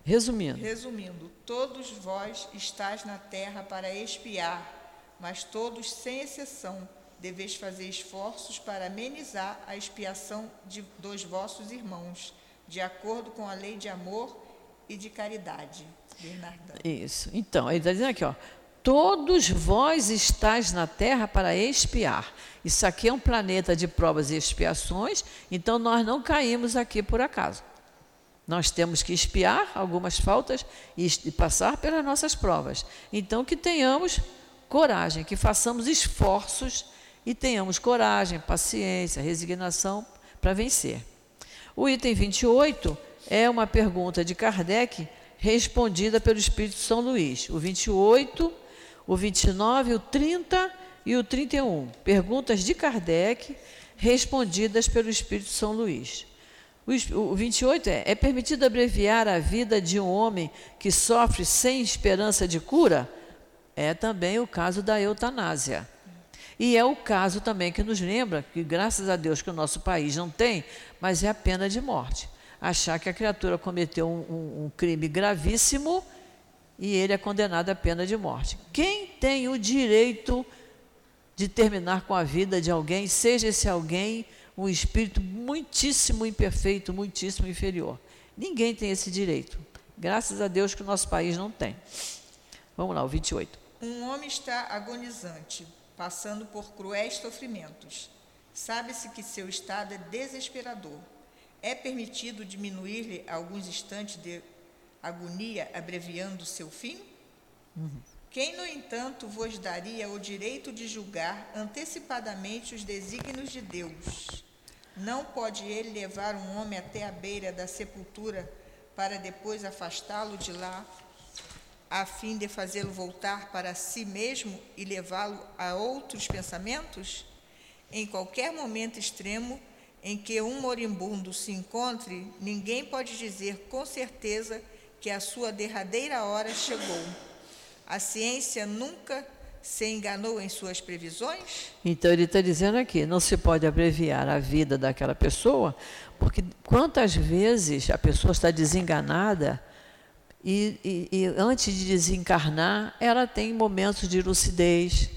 Resumindo. Resumindo, todos vós estáis na terra para expiar mas todos, sem exceção, deveis fazer esforços para amenizar a expiação de, dos vossos irmãos, de acordo com a lei de amor e de caridade. Bernardão. Isso. Então, ele está dizendo aqui, ó. Todos vós estáis na terra para expiar. Isso aqui é um planeta de provas e expiações, então nós não caímos aqui por acaso. Nós temos que expiar algumas faltas e passar pelas nossas provas. Então, que tenhamos coragem, que façamos esforços e tenhamos coragem, paciência, resignação para vencer. O item 28 é uma pergunta de Kardec respondida pelo Espírito São Luís. O 28, o 29, o 30 e o 31. Perguntas de Kardec respondidas pelo Espírito São Luís. O 28 é: é permitido abreviar a vida de um homem que sofre sem esperança de cura? É também o caso da eutanásia. E é o caso também que nos lembra que, graças a Deus, que o nosso país não tem, mas é a pena de morte. Achar que a criatura cometeu um, um, um crime gravíssimo e ele é condenado à pena de morte. Quem tem o direito de terminar com a vida de alguém, seja esse alguém um espírito muitíssimo imperfeito, muitíssimo inferior? Ninguém tem esse direito. Graças a Deus que o nosso país não tem. Vamos lá, o 28. Um homem está agonizante, passando por cruéis sofrimentos. Sabe-se que seu estado é desesperador. É permitido diminuir-lhe alguns instantes de agonia, abreviando seu fim? Uhum. Quem, no entanto, vos daria o direito de julgar antecipadamente os desígnios de Deus? Não pode ele levar um homem até a beira da sepultura para depois afastá-lo de lá, a fim de fazê-lo voltar para si mesmo e levá-lo a outros pensamentos? Em qualquer momento extremo em que um moribundo se encontre, ninguém pode dizer com certeza que a sua derradeira hora chegou. A ciência nunca se enganou em suas previsões? Então ele está dizendo aqui, não se pode abreviar a vida daquela pessoa, porque quantas vezes a pessoa está desenganada e, e, e antes de desencarnar, ela tem momentos de lucidez,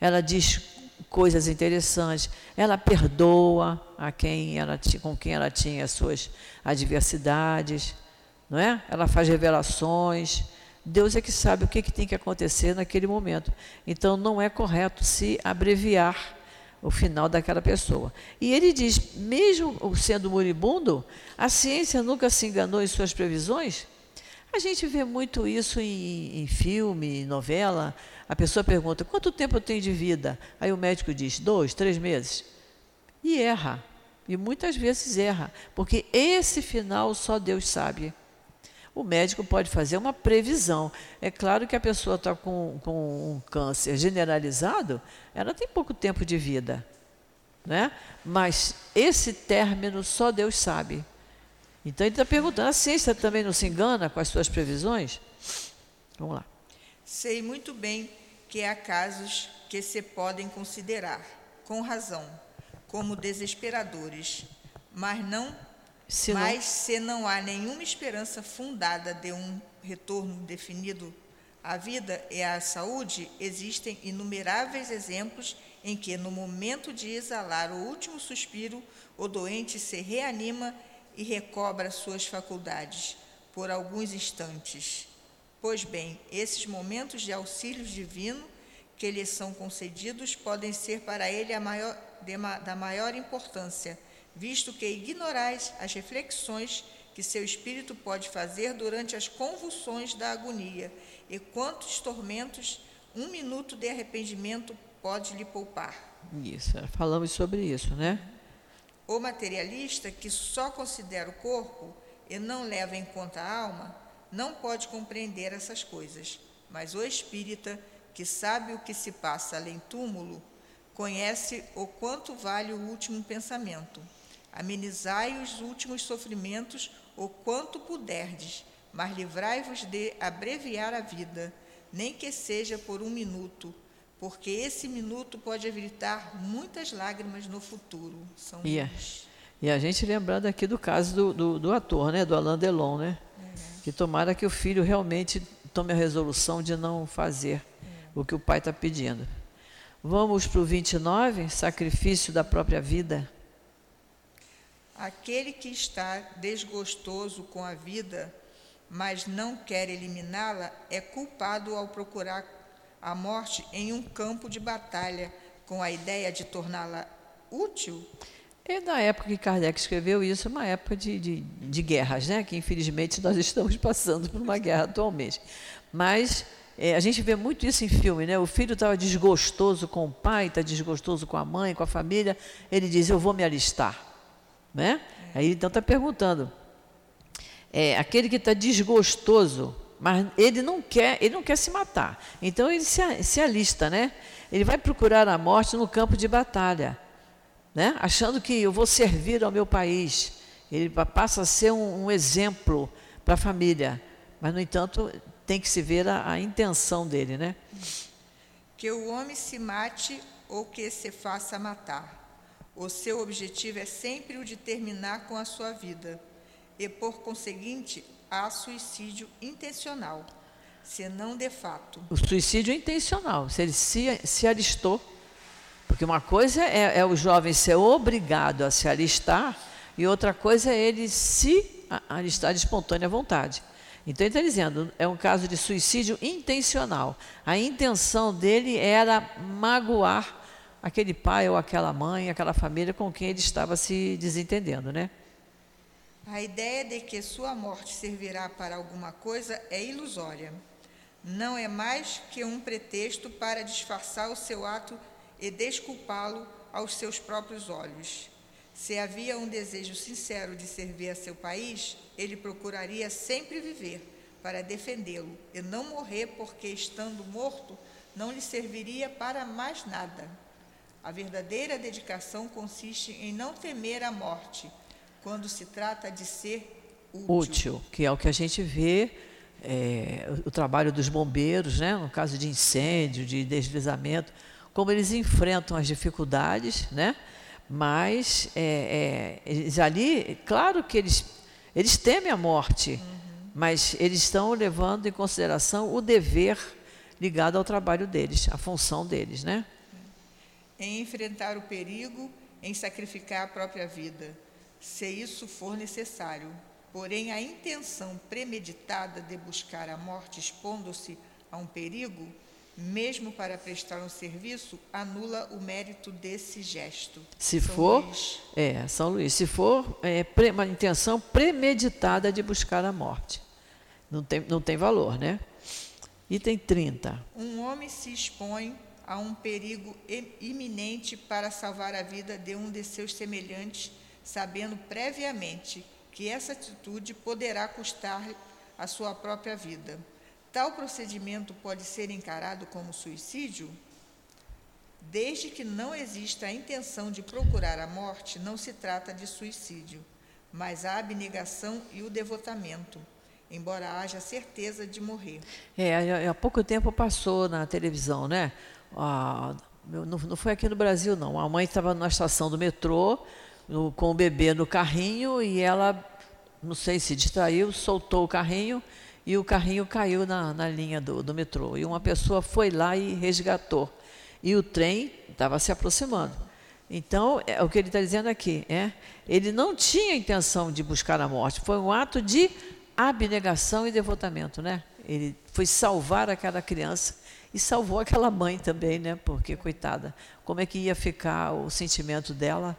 ela diz coisas interessantes, ela perdoa a quem ela com quem ela tinha as suas adversidades, não é? Ela faz revelações. Deus é que sabe o que, que tem que acontecer naquele momento. Então não é correto se abreviar o final daquela pessoa. E ele diz, mesmo sendo moribundo, a ciência nunca se enganou em suas previsões. A gente vê muito isso em, em filme, novela. A pessoa pergunta: quanto tempo eu tenho de vida? Aí o médico diz: dois, três meses. E erra. E muitas vezes erra, porque esse final só Deus sabe. O médico pode fazer uma previsão. É claro que a pessoa está com, com um câncer generalizado, ela tem pouco tempo de vida. Né? Mas esse término só Deus sabe. Então ele está perguntando: a ciência também não se engana com as suas previsões? Vamos lá. Sei muito bem que há casos que se podem considerar, com razão, como desesperadores, mas não, se mas não... se não há nenhuma esperança fundada de um retorno definido à vida e à saúde, existem inumeráveis exemplos em que, no momento de exalar o último suspiro, o doente se reanima e recobra suas faculdades por alguns instantes. Pois bem, esses momentos de auxílio divino que lhe são concedidos podem ser para ele maior, de, da maior importância, visto que ignorais as reflexões que seu espírito pode fazer durante as convulsões da agonia e quantos tormentos um minuto de arrependimento pode lhe poupar. Isso, falamos sobre isso, né? O materialista, que só considera o corpo e não leva em conta a alma, não pode compreender essas coisas. Mas o espírita, que sabe o que se passa além túmulo, conhece o quanto vale o último pensamento. Amenizai os últimos sofrimentos o quanto puderdes, mas livrai-vos de abreviar a vida, nem que seja por um minuto, porque esse minuto pode evitar muitas lágrimas no futuro. São e, a, e a gente lembrando aqui do caso do, do, do ator, né, do Alain Delon, né? É. Que tomara que o filho realmente tome a resolução de não fazer é. o que o pai está pedindo. Vamos para o 29, sacrifício da própria vida. Aquele que está desgostoso com a vida, mas não quer eliminá-la, é culpado ao procurar a morte em um campo de batalha, com a ideia de torná-la útil? E na época que Kardec escreveu isso, uma época de, de, de, guerras, né? que infelizmente nós estamos passando por uma guerra atualmente. Mas é, a gente vê muito isso em filme, né? O filho estava desgostoso com o pai, está desgostoso com a mãe, com a família. Ele diz: Eu vou me alistar. Né? É. Aí então está perguntando: é, aquele que está desgostoso mas ele não quer, ele não quer se matar. Então ele se, se alista, né? Ele vai procurar a morte no campo de batalha, né? Achando que eu vou servir ao meu país. Ele passa a ser um, um exemplo para a família, mas no entanto tem que se ver a, a intenção dele, né? Que o homem se mate ou que se faça matar. O seu objetivo é sempre o de terminar com a sua vida e, por conseguinte, há suicídio intencional, senão de fato. O suicídio intencional, se ele se, se alistou, porque uma coisa é, é o jovem ser obrigado a se alistar, e outra coisa é ele se alistar de espontânea vontade. Então ele está dizendo, é um caso de suicídio intencional. A intenção dele era magoar aquele pai ou aquela mãe, aquela família com quem ele estava se desentendendo, né? A ideia de que sua morte servirá para alguma coisa é ilusória. Não é mais que um pretexto para disfarçar o seu ato e desculpá-lo aos seus próprios olhos. Se havia um desejo sincero de servir a seu país, ele procuraria sempre viver para defendê-lo e não morrer porque, estando morto, não lhe serviria para mais nada. A verdadeira dedicação consiste em não temer a morte, quando se trata de ser útil. Útil, que é o que a gente vê, é, o trabalho dos bombeiros, né, no caso de incêndio, de deslizamento, como eles enfrentam as dificuldades, né? Mas é, é, eles ali, claro que eles, eles temem a morte, uhum. mas eles estão levando em consideração o dever ligado ao trabalho deles, a função deles, né? Em enfrentar o perigo, em sacrificar a própria vida, se isso for necessário. Porém, a intenção premeditada de buscar a morte expondo-se a um perigo mesmo para prestar um serviço, anula o mérito desse gesto. Se São for, Luís. é, São Luís, se for é, uma intenção premeditada de buscar a morte, não tem, não tem valor, né? Item 30. Um homem se expõe a um perigo iminente para salvar a vida de um de seus semelhantes, sabendo previamente que essa atitude poderá custar a sua própria vida. Tal procedimento pode ser encarado como suicídio? Desde que não exista a intenção de procurar a morte, não se trata de suicídio, mas a abnegação e o devotamento, embora haja certeza de morrer. É, há pouco tempo passou na televisão, né? Ah, não, não foi aqui no Brasil, não. A mãe estava na estação do metrô, no, com o bebê no carrinho, e ela, não sei se distraiu, soltou o carrinho e o carrinho caiu na, na linha do, do metrô. E uma pessoa foi lá e resgatou. E o trem estava se aproximando. Então, é, o que ele está dizendo aqui é, ele não tinha intenção de buscar a morte, foi um ato de abnegação e devotamento, né? Ele foi salvar aquela criança e salvou aquela mãe também, né? Porque coitada, como é que ia ficar o sentimento dela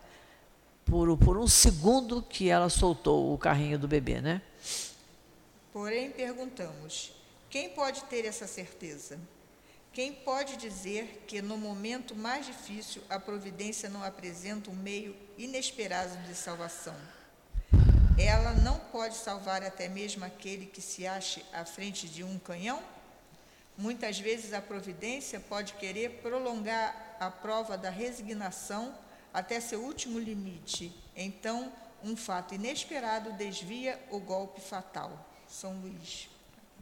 por, por um segundo que ela soltou o carrinho do bebê, né? Porém, perguntamos: quem pode ter essa certeza? Quem pode dizer que no momento mais difícil a providência não apresenta um meio inesperado de salvação? Ela não pode salvar até mesmo aquele que se ache à frente de um canhão? Muitas vezes a providência pode querer prolongar a prova da resignação até seu último limite. Então, um fato inesperado desvia o golpe fatal. São Luís.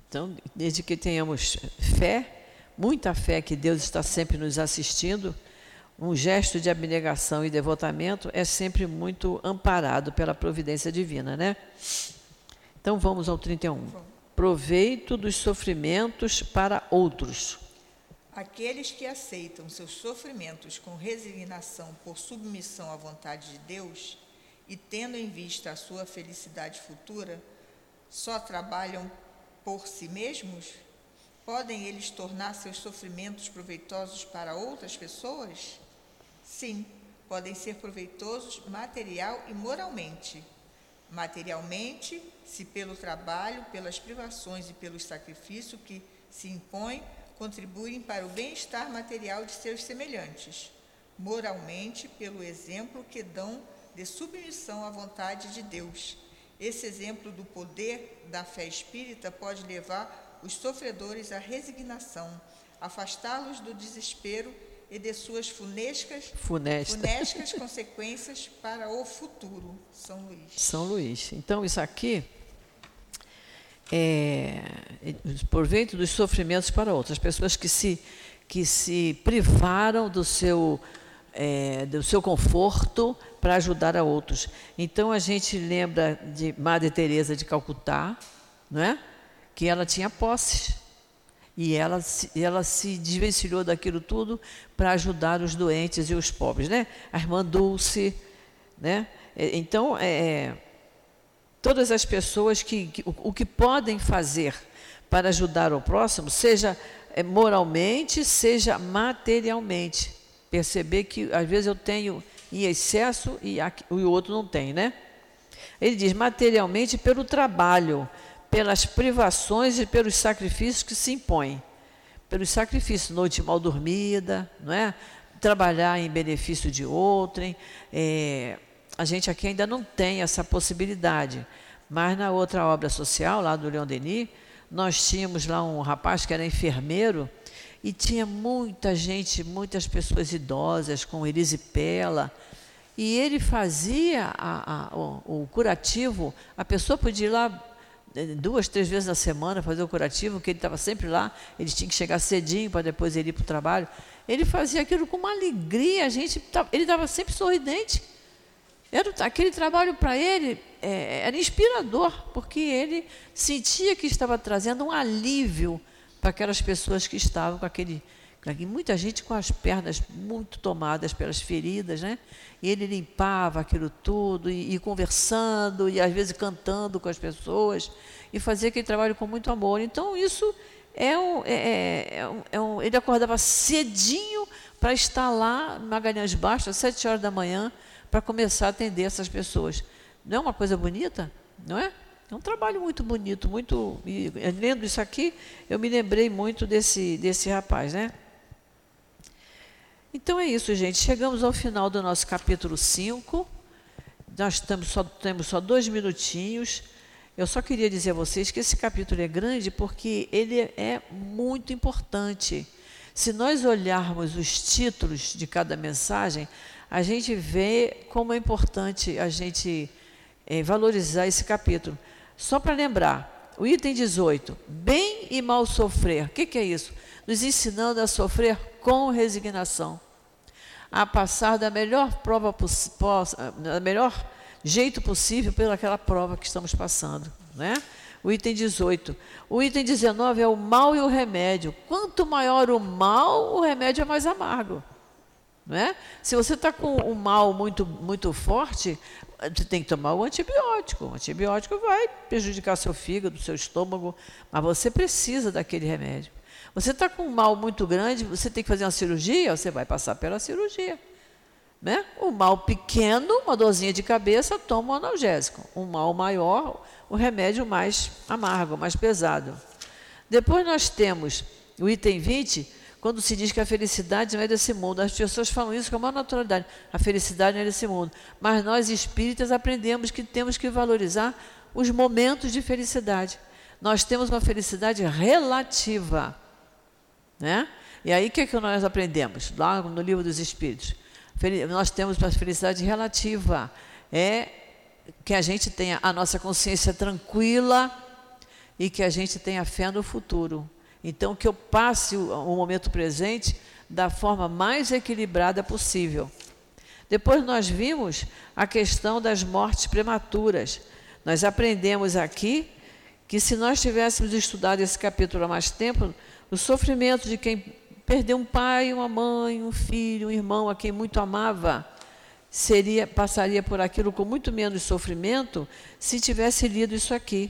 Então, desde que tenhamos fé, muita fé que Deus está sempre nos assistindo, um gesto de abnegação e devotamento é sempre muito amparado pela providência divina, né? Então vamos ao 31. Proveito dos sofrimentos para outros. Aqueles que aceitam seus sofrimentos com resignação por submissão à vontade de Deus e tendo em vista a sua felicidade futura, só trabalham por si mesmos? Podem eles tornar seus sofrimentos proveitosos para outras pessoas? Sim, podem ser proveitosos material e moralmente. Materialmente, se pelo trabalho, pelas privações e pelo sacrifício que se impõe, contribuem para o bem-estar material de seus semelhantes. Moralmente, pelo exemplo que dão de submissão à vontade de Deus esse exemplo do poder da fé espírita pode levar os sofredores à resignação, afastá-los do desespero e de suas funescas, funestas consequências para o futuro. São Luís. São Luís. Então, isso aqui é proveito dos sofrimentos para outras pessoas que se, que se privaram do seu, é, do seu conforto para ajudar a outros. Então a gente lembra de Madre Teresa de Calcutá, não é? Que ela tinha posse e ela, ela se desvencilhou daquilo tudo para ajudar os doentes e os pobres, né? A irmã Dulce, né? Então, é, é, todas as pessoas que, que o, o, que podem fazer para ajudar o próximo, seja é, moralmente, seja materialmente, perceber que às vezes eu tenho em excesso e, o outro não tem, né? Ele diz materialmente pelo trabalho, pelas privações e pelos sacrifícios que se impõem. Pelos sacrifícios, noite mal dormida, não é? Trabalhar em benefício de outrem. É, a gente aqui ainda não tem essa possibilidade. Mas na outra obra social, lá do Leon Denis, nós tínhamos lá um rapaz que era enfermeiro e tinha muita gente, muitas pessoas idosas com erisipela. E ele fazia a, a, o, o, curativo, a pessoa podia ir lá eh, duas, três vezes na semana fazer o curativo, que ele estava sempre lá, ele tinha que chegar cedinho para depois ele ir para o trabalho. Ele fazia aquilo com uma alegria, a gente, ele estava sempre sorridente. Era, aquele trabalho para ele é, era inspirador, porque ele sentia que estava trazendo um alívio para aquelas pessoas que estavam com aquele. Muita gente com as pernas muito tomadas pelas feridas, né? E ele limpava aquilo tudo, e, e conversando, e às vezes cantando com as pessoas, e fazia aquele trabalho com muito amor. Então, isso é um. É, é, é um, é um ele acordava cedinho para estar lá, Magalhães Baixo, às sete horas da manhã, para começar a atender essas pessoas. Não é uma coisa bonita? Não é? É um trabalho muito bonito, muito. E, lendo isso aqui, eu me lembrei muito desse, desse rapaz, né? Então é isso, gente. Chegamos ao final do nosso capítulo 5. Nós estamos só, temos só dois minutinhos. Eu só queria dizer a vocês que esse capítulo é grande porque ele é muito importante. Se nós olharmos os títulos de cada mensagem, a gente vê como é importante a gente é, valorizar esse capítulo. Só para lembrar, o item 18, bem e mal sofrer. O que, que é isso? Nos ensinando a sofrer com resignação, a passar da melhor prova da melhor jeito possível pelaquela prova que estamos passando, né? O item 18. O item 19 é o mal e o remédio. Quanto maior o mal, o remédio é mais amargo. É? Se você está com um mal muito, muito forte, você tem que tomar o antibiótico. O antibiótico vai prejudicar seu fígado, seu estômago, mas você precisa daquele remédio. Você está com um mal muito grande, você tem que fazer uma cirurgia, você vai passar pela cirurgia. Né? Um mal pequeno, uma dorzinha de cabeça, toma um analgésico. Um mal maior, o remédio mais amargo, mais pesado. Depois nós temos o item 20, quando se diz que a felicidade não é desse mundo. As pessoas falam isso com a maior naturalidade. A felicidade não é desse mundo. Mas nós espíritas aprendemos que temos que valorizar os momentos de felicidade. Nós temos uma felicidade relativa. Né? E aí o que, é que nós aprendemos? Lá no livro dos Espíritos. Nós temos uma felicidade relativa. É que a gente tenha a nossa consciência tranquila e que a gente tenha fé no futuro. Então, que eu passe o, o momento presente da forma mais equilibrada possível. Depois nós vimos a questão das mortes prematuras. Nós aprendemos aqui que se nós tivéssemos estudado esse capítulo há mais tempo, o sofrimento de quem perdeu um pai, uma mãe, um filho, um irmão a quem muito amava, seria passaria por aquilo com muito menos sofrimento se tivesse lido isso aqui.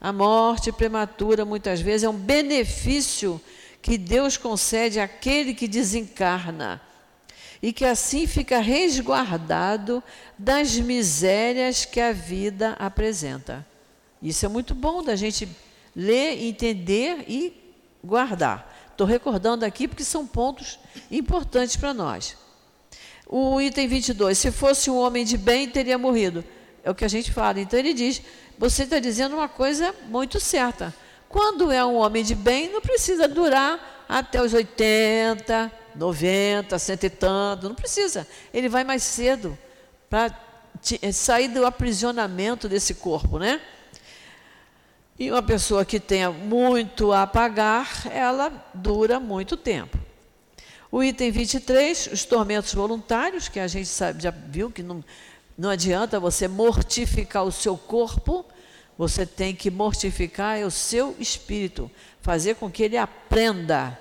A morte prematura, muitas vezes, é um benefício que Deus concede àquele que desencarna e que assim fica resguardado das misérias que a vida apresenta. Isso é muito bom da gente ler, entender e guardar. Estou recordando aqui porque são pontos importantes para nós. O item 22, se fosse um homem de bem, teria morrido. É o que a gente fala. Então ele diz: você está dizendo uma coisa muito certa. Quando é um homem de bem, não precisa durar até os 80, 90, cento e tanto, não precisa. Ele vai mais cedo para eh, sair do aprisionamento desse corpo, né? E uma pessoa que tenha muito a pagar, ela dura muito tempo. O item 23, os tormentos voluntários, que a gente sabe, já viu que não, não adianta você mortificar o seu corpo, você tem que mortificar o seu espírito, fazer com que ele aprenda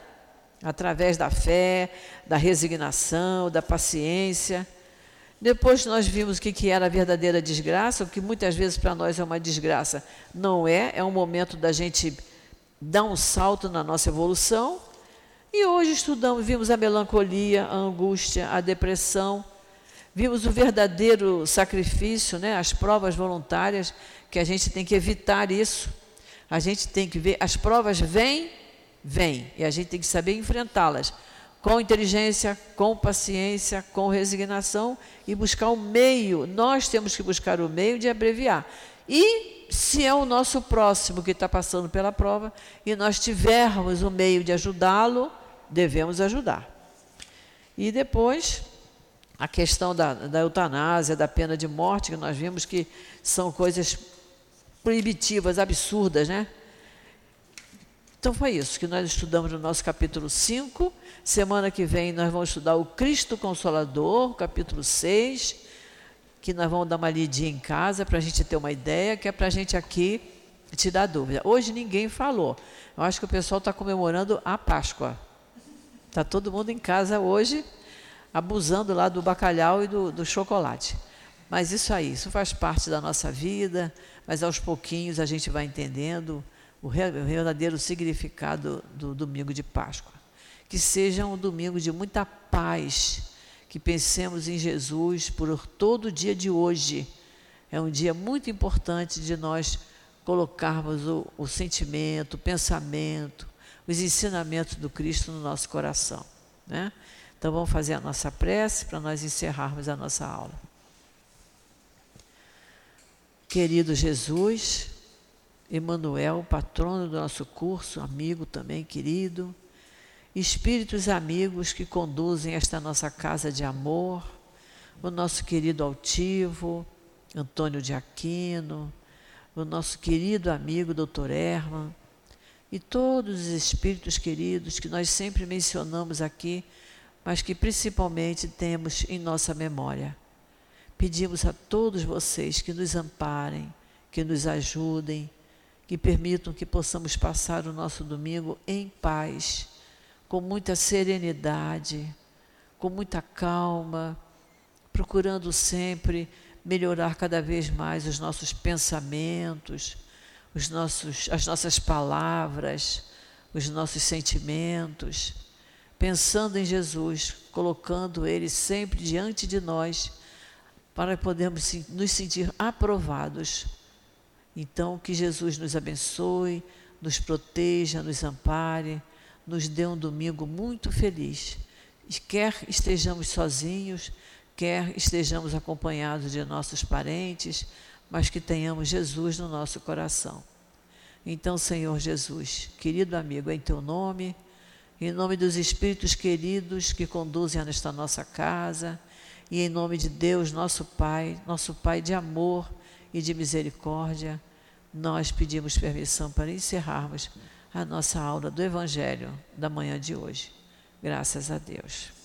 através da fé, da resignação, da paciência. Depois nós vimos o que era a verdadeira desgraça, o que muitas vezes para nós é uma desgraça. Não é, é um momento da gente dar um salto na nossa evolução. E hoje estudamos, vimos a melancolia, a angústia, a depressão, vimos o verdadeiro sacrifício, né? as provas voluntárias, que a gente tem que evitar isso. A gente tem que ver, as provas vêm, vêm, e a gente tem que saber enfrentá-las com inteligência, com paciência, com resignação e buscar o meio. Nós temos que buscar o meio de abreviar. E se é o nosso próximo que está passando pela prova e nós tivermos o meio de ajudá-lo, devemos ajudar. E depois, a questão da, da eutanásia, da pena de morte, que nós vimos que são coisas proibitivas, absurdas, né? Então foi isso que nós estudamos no nosso capítulo 5. Semana que vem nós vamos estudar o Cristo Consolador, capítulo 6, que nós vamos dar uma lidinha em casa para a gente ter uma ideia, que é para a gente aqui tirar dúvida. Hoje ninguém falou. Eu acho que o pessoal está comemorando a Páscoa. Está todo mundo em casa hoje, abusando lá do bacalhau e do, do chocolate. Mas isso aí, isso faz parte da nossa vida, mas aos pouquinhos a gente vai entendendo o verdadeiro significado do domingo de Páscoa. Que seja um domingo de muita paz, que pensemos em Jesus por todo o dia de hoje. É um dia muito importante de nós colocarmos o, o sentimento, o pensamento, os ensinamentos do Cristo no nosso coração. Né? Então vamos fazer a nossa prece para nós encerrarmos a nossa aula. Querido Jesus, Emanuel, patrono do nosso curso, amigo também querido, espíritos amigos que conduzem esta nossa casa de amor, o nosso querido altivo, Antônio de Aquino, o nosso querido amigo Dr. Herman, e todos os espíritos queridos que nós sempre mencionamos aqui, mas que principalmente temos em nossa memória. Pedimos a todos vocês que nos amparem, que nos ajudem, que permitam que possamos passar o nosso domingo em paz, com muita serenidade, com muita calma, procurando sempre melhorar cada vez mais os nossos pensamentos, os nossos, as nossas palavras, os nossos sentimentos, pensando em Jesus, colocando Ele sempre diante de nós, para podermos nos sentir aprovados então, que Jesus nos abençoe, nos proteja, nos ampare, nos dê um domingo muito feliz. Quer estejamos sozinhos, quer estejamos acompanhados de nossos parentes, mas que tenhamos Jesus no nosso coração. Então, Senhor Jesus, querido amigo, em teu nome, em nome dos espíritos queridos que conduzem esta nossa casa, e em nome de Deus, nosso Pai, nosso Pai de amor e de misericórdia, nós pedimos permissão para encerrarmos a nossa aula do Evangelho da manhã de hoje. Graças a Deus.